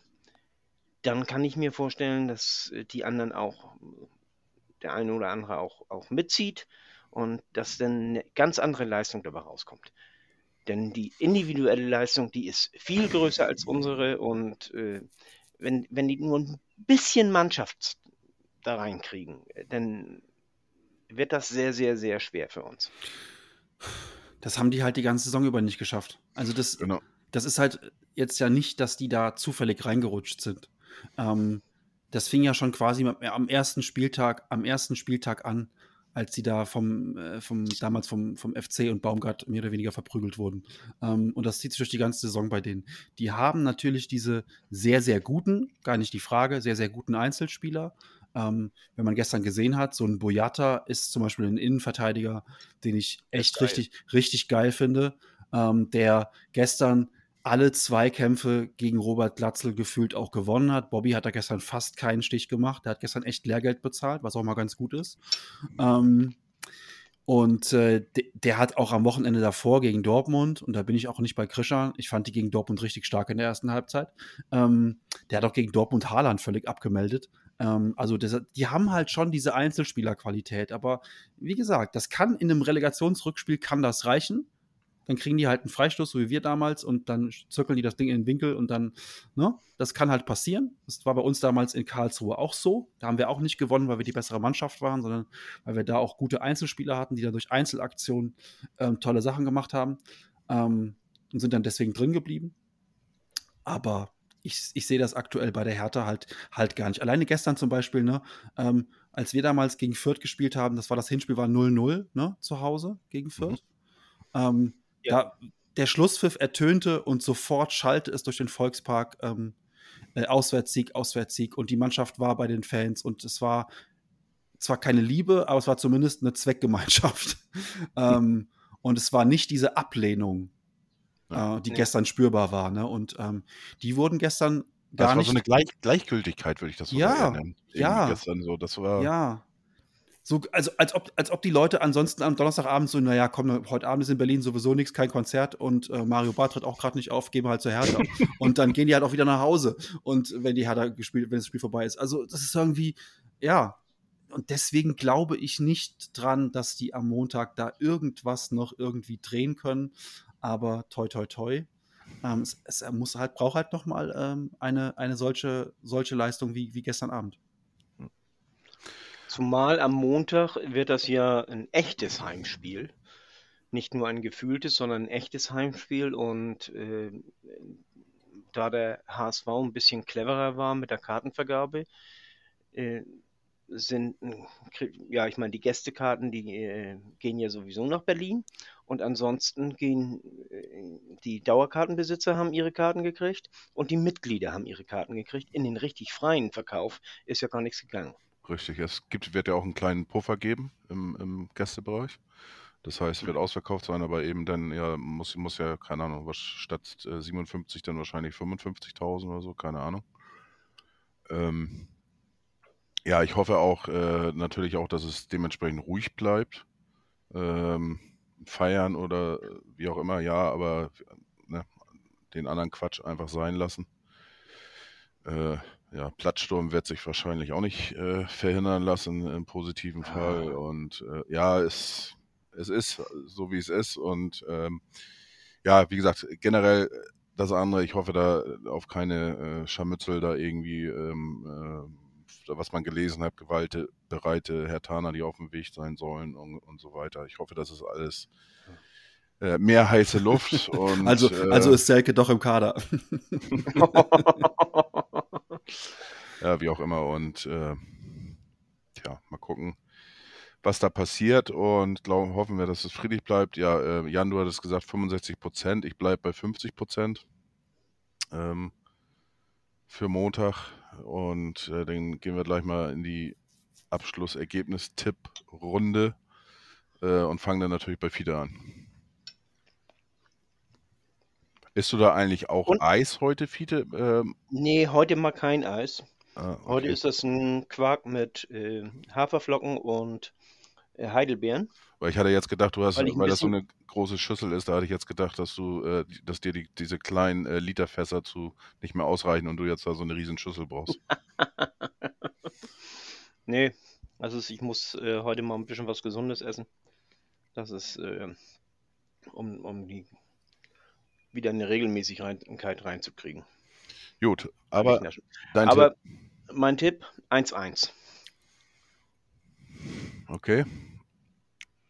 Dann kann ich mir vorstellen, dass die anderen auch, der eine oder andere auch, auch mitzieht und dass dann eine ganz andere Leistung dabei rauskommt. Denn die individuelle Leistung, die ist viel größer als unsere und äh, wenn, wenn die nur ein bisschen Mannschaft da reinkriegen, dann wird das sehr, sehr, sehr schwer für uns. Das haben die halt die ganze Saison über nicht geschafft. Also das, genau. das ist halt jetzt ja nicht, dass die da zufällig reingerutscht sind. Ähm, das fing ja schon quasi am ersten Spieltag, am ersten Spieltag an, als sie da vom, äh, vom damals vom, vom FC und Baumgart mehr oder weniger verprügelt wurden. Ähm, und das zieht sich durch die ganze Saison bei denen. Die haben natürlich diese sehr, sehr guten, gar nicht die Frage, sehr, sehr guten Einzelspieler. Ähm, wenn man gestern gesehen hat, so ein Boyata ist zum Beispiel ein Innenverteidiger, den ich echt richtig, richtig geil finde, ähm, der gestern alle Zweikämpfe gegen Robert Glatzel gefühlt auch gewonnen hat. Bobby hat da gestern fast keinen Stich gemacht. Der hat gestern echt Lehrgeld bezahlt, was auch mal ganz gut ist. Ähm, und äh, der hat auch am Wochenende davor gegen Dortmund, und da bin ich auch nicht bei Krischer, ich fand die gegen Dortmund richtig stark in der ersten Halbzeit. Ähm, der hat auch gegen Dortmund Haaland völlig abgemeldet. Ähm, also das, die haben halt schon diese Einzelspielerqualität, aber wie gesagt, das kann in einem Relegationsrückspiel kann das reichen dann kriegen die halt einen Freistoß, so wie wir damals, und dann zirkeln die das Ding in den Winkel und dann, ne, das kann halt passieren. Das war bei uns damals in Karlsruhe auch so. Da haben wir auch nicht gewonnen, weil wir die bessere Mannschaft waren, sondern weil wir da auch gute Einzelspieler hatten, die dann durch Einzelaktionen ähm, tolle Sachen gemacht haben ähm, und sind dann deswegen drin geblieben. Aber ich, ich sehe das aktuell bei der Hertha halt, halt gar nicht. Alleine gestern zum Beispiel, ne, ähm, als wir damals gegen Fürth gespielt haben, das war das Hinspiel, war 0-0, ne, zu Hause gegen Fürth. Mhm. Ähm, ja. Da, der Schlusspfiff ertönte und sofort schallte es durch den Volkspark ähm, äh, Auswärtssieg, Auswärtssieg und die Mannschaft war bei den Fans und es war zwar keine Liebe, aber es war zumindest eine Zweckgemeinschaft. (laughs) ähm, und es war nicht diese Ablehnung, ja. äh, die nee. gestern spürbar war. Ne? Und ähm, die wurden gestern gar das war nicht. so eine Gleich Gleichgültigkeit, würde ich das so ja, nennen. Ja, gestern so. Das war ja. So, also als ob, als ob die Leute ansonsten am Donnerstagabend so, naja, komm, heute Abend ist in Berlin sowieso nichts, kein Konzert und äh, Mario Barth tritt auch gerade nicht auf, gehen wir halt zur Hertha. (laughs) und dann gehen die halt auch wieder nach Hause. Und wenn die Hertha gespielt, wenn das Spiel vorbei ist. Also, das ist irgendwie, ja. Und deswegen glaube ich nicht dran, dass die am Montag da irgendwas noch irgendwie drehen können. Aber toi, toi, toi. Ähm, es, es muss halt, braucht halt noch mal ähm, eine, eine solche, solche Leistung wie, wie gestern Abend. Zumal am Montag wird das ja ein echtes Heimspiel. Nicht nur ein gefühltes, sondern ein echtes Heimspiel. Und äh, da der HSV ein bisschen cleverer war mit der Kartenvergabe, äh, sind, ja, ich meine, die Gästekarten, die äh, gehen ja sowieso nach Berlin. Und ansonsten gehen äh, die Dauerkartenbesitzer haben ihre Karten gekriegt und die Mitglieder haben ihre Karten gekriegt. In den richtig freien Verkauf ist ja gar nichts gegangen. Richtig, es gibt, wird ja auch einen kleinen Puffer geben im, im Gästebereich. Das heißt, wird ausverkauft sein, aber eben dann ja muss, muss ja, keine Ahnung, was statt äh, 57 dann wahrscheinlich 55.000 oder so, keine Ahnung. Ähm, ja, ich hoffe auch äh, natürlich auch, dass es dementsprechend ruhig bleibt. Ähm, feiern oder wie auch immer, ja, aber ne, den anderen Quatsch einfach sein lassen. Äh, ja, Plattsturm wird sich wahrscheinlich auch nicht äh, verhindern lassen im positiven Fall. Und äh, ja, es, es ist so, wie es ist. Und ähm, ja, wie gesagt, generell das andere, ich hoffe da auf keine äh, Scharmützel da irgendwie, ähm, äh, was man gelesen hat, gewaltbereite Herr Tana, die auf dem Weg sein sollen und, und so weiter. Ich hoffe, das ist alles äh, mehr heiße Luft. (laughs) Und, Also, äh, also ist Selke doch im Kader. (laughs) (laughs) ja, wie auch immer. Und äh, ja, mal gucken, was da passiert. Und glauben, hoffen wir, dass es friedlich bleibt. Ja, äh, Jan, du hattest gesagt 65 Prozent. Ich bleibe bei 50 Prozent ähm, für Montag. Und äh, dann gehen wir gleich mal in die Abschlussergebnis-Tipp-Runde äh, und fangen dann natürlich bei Fiete an. Isst du da eigentlich auch Und- Eis heute, Fiete? Ähm, Nee, heute mal kein Eis. ah, Heute okay. ist das ein Quark mit äh, Haferflocken und äh, Heidelbeeren. Weil ich hatte jetzt gedacht, du hast, Weil ich ein das so bisschen- eine große Schüssel ist, da hatte ich jetzt gedacht, dass du, äh, die- dass dir die, diese kleinen äh, Literfässer zu nicht mehr ausreichen und du jetzt da so eine riesen Schüssel brauchst. (laughs) Nee, also es- ich muss äh, heute mal ein bisschen was Gesundes essen. Das ist, äh, um, um die wieder eine Regelmäßigkeit reinzukriegen. Gut, aber Aber Tipp, mein Tipp, 1-1. okay.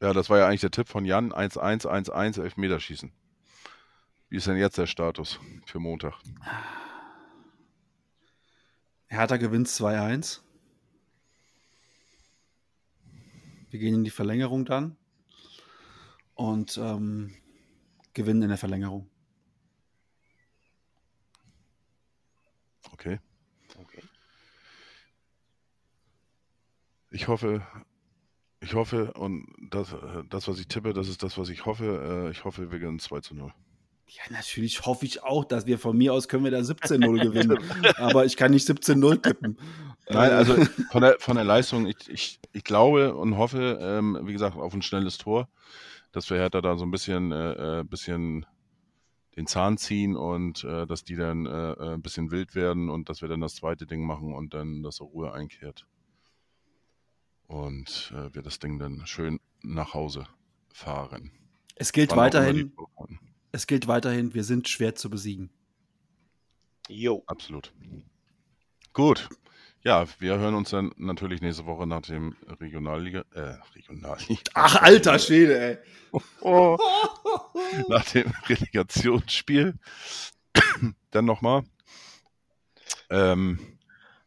Ja, das war ja eigentlich der Tipp von Jan, 1-1, 1-1, Elfmeterschießen. Wie ist denn jetzt der Status für Montag? Hertha gewinnt 2-1. Wir gehen in die Verlängerung dann und ähm, gewinnen in der Verlängerung. Okay. Okay. Ich hoffe, ich hoffe, und das, äh, das, was ich tippe, das ist das, was ich hoffe. Äh, Ich hoffe, wir gewinnen 2 zu 0. Ja, natürlich hoffe ich auch, dass wir von mir aus können wir da 17-0 (laughs) gewinnen. Aber ich kann nicht 17-0 tippen. Nein, Äh, also (laughs) von der, von der Leistung, ich, ich, ich glaube und hoffe, ähm, wie gesagt, auf ein schnelles Tor, dass wir Hertha da so ein bisschen, äh, bisschen den Zahn ziehen und äh, dass die dann äh, äh, ein bisschen wild werden und dass wir dann das zweite Ding machen und dann, dass Ruhe einkehrt. Und äh, wir das Ding dann schön nach Hause fahren. es gilt Wann weiterhin, es gilt weiterhin, wir sind schwer zu besiegen. Jo. Absolut. Gut. Ja, wir hören uns dann natürlich nächste Woche nach dem Regionalliga, äh, Regionalliga. Ach, alter Schwede, ey. Oh. (laughs) nach dem Relegationsspiel. (coughs) Dann nochmal. Ähm,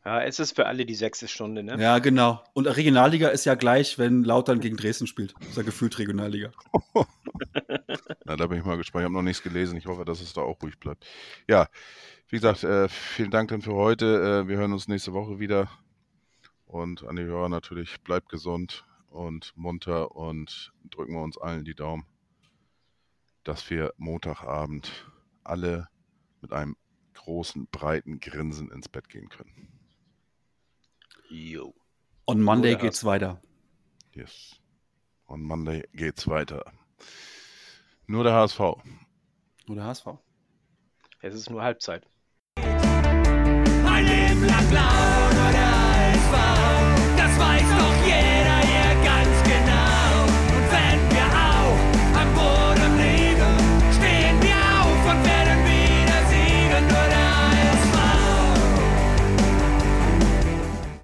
Ja, es ist für alle die sechste Stunde, ne? Ja, genau. Und Regionalliga ist ja gleich, wenn Lautern gegen Dresden spielt. Ist ja gefühlt Regionalliga. (laughs) na, da bin ich mal gespannt. Ich habe noch nichts gelesen. Ich hoffe, dass es da auch ruhig bleibt. Ja, wie gesagt, äh, vielen Dank dann für heute. Äh, wir hören uns nächste Woche wieder. Und an die Hörer natürlich, bleibt gesund und munter und drücken wir uns allen die Daumen, dass wir Montagabend alle mit einem großen, breiten Grinsen ins Bett gehen können. Jo. On Monday Oder geht's weiter. Yes. On Monday geht's weiter. Nur der HSV. Oder HSV. Es ist nur Halbzeit. la gloria.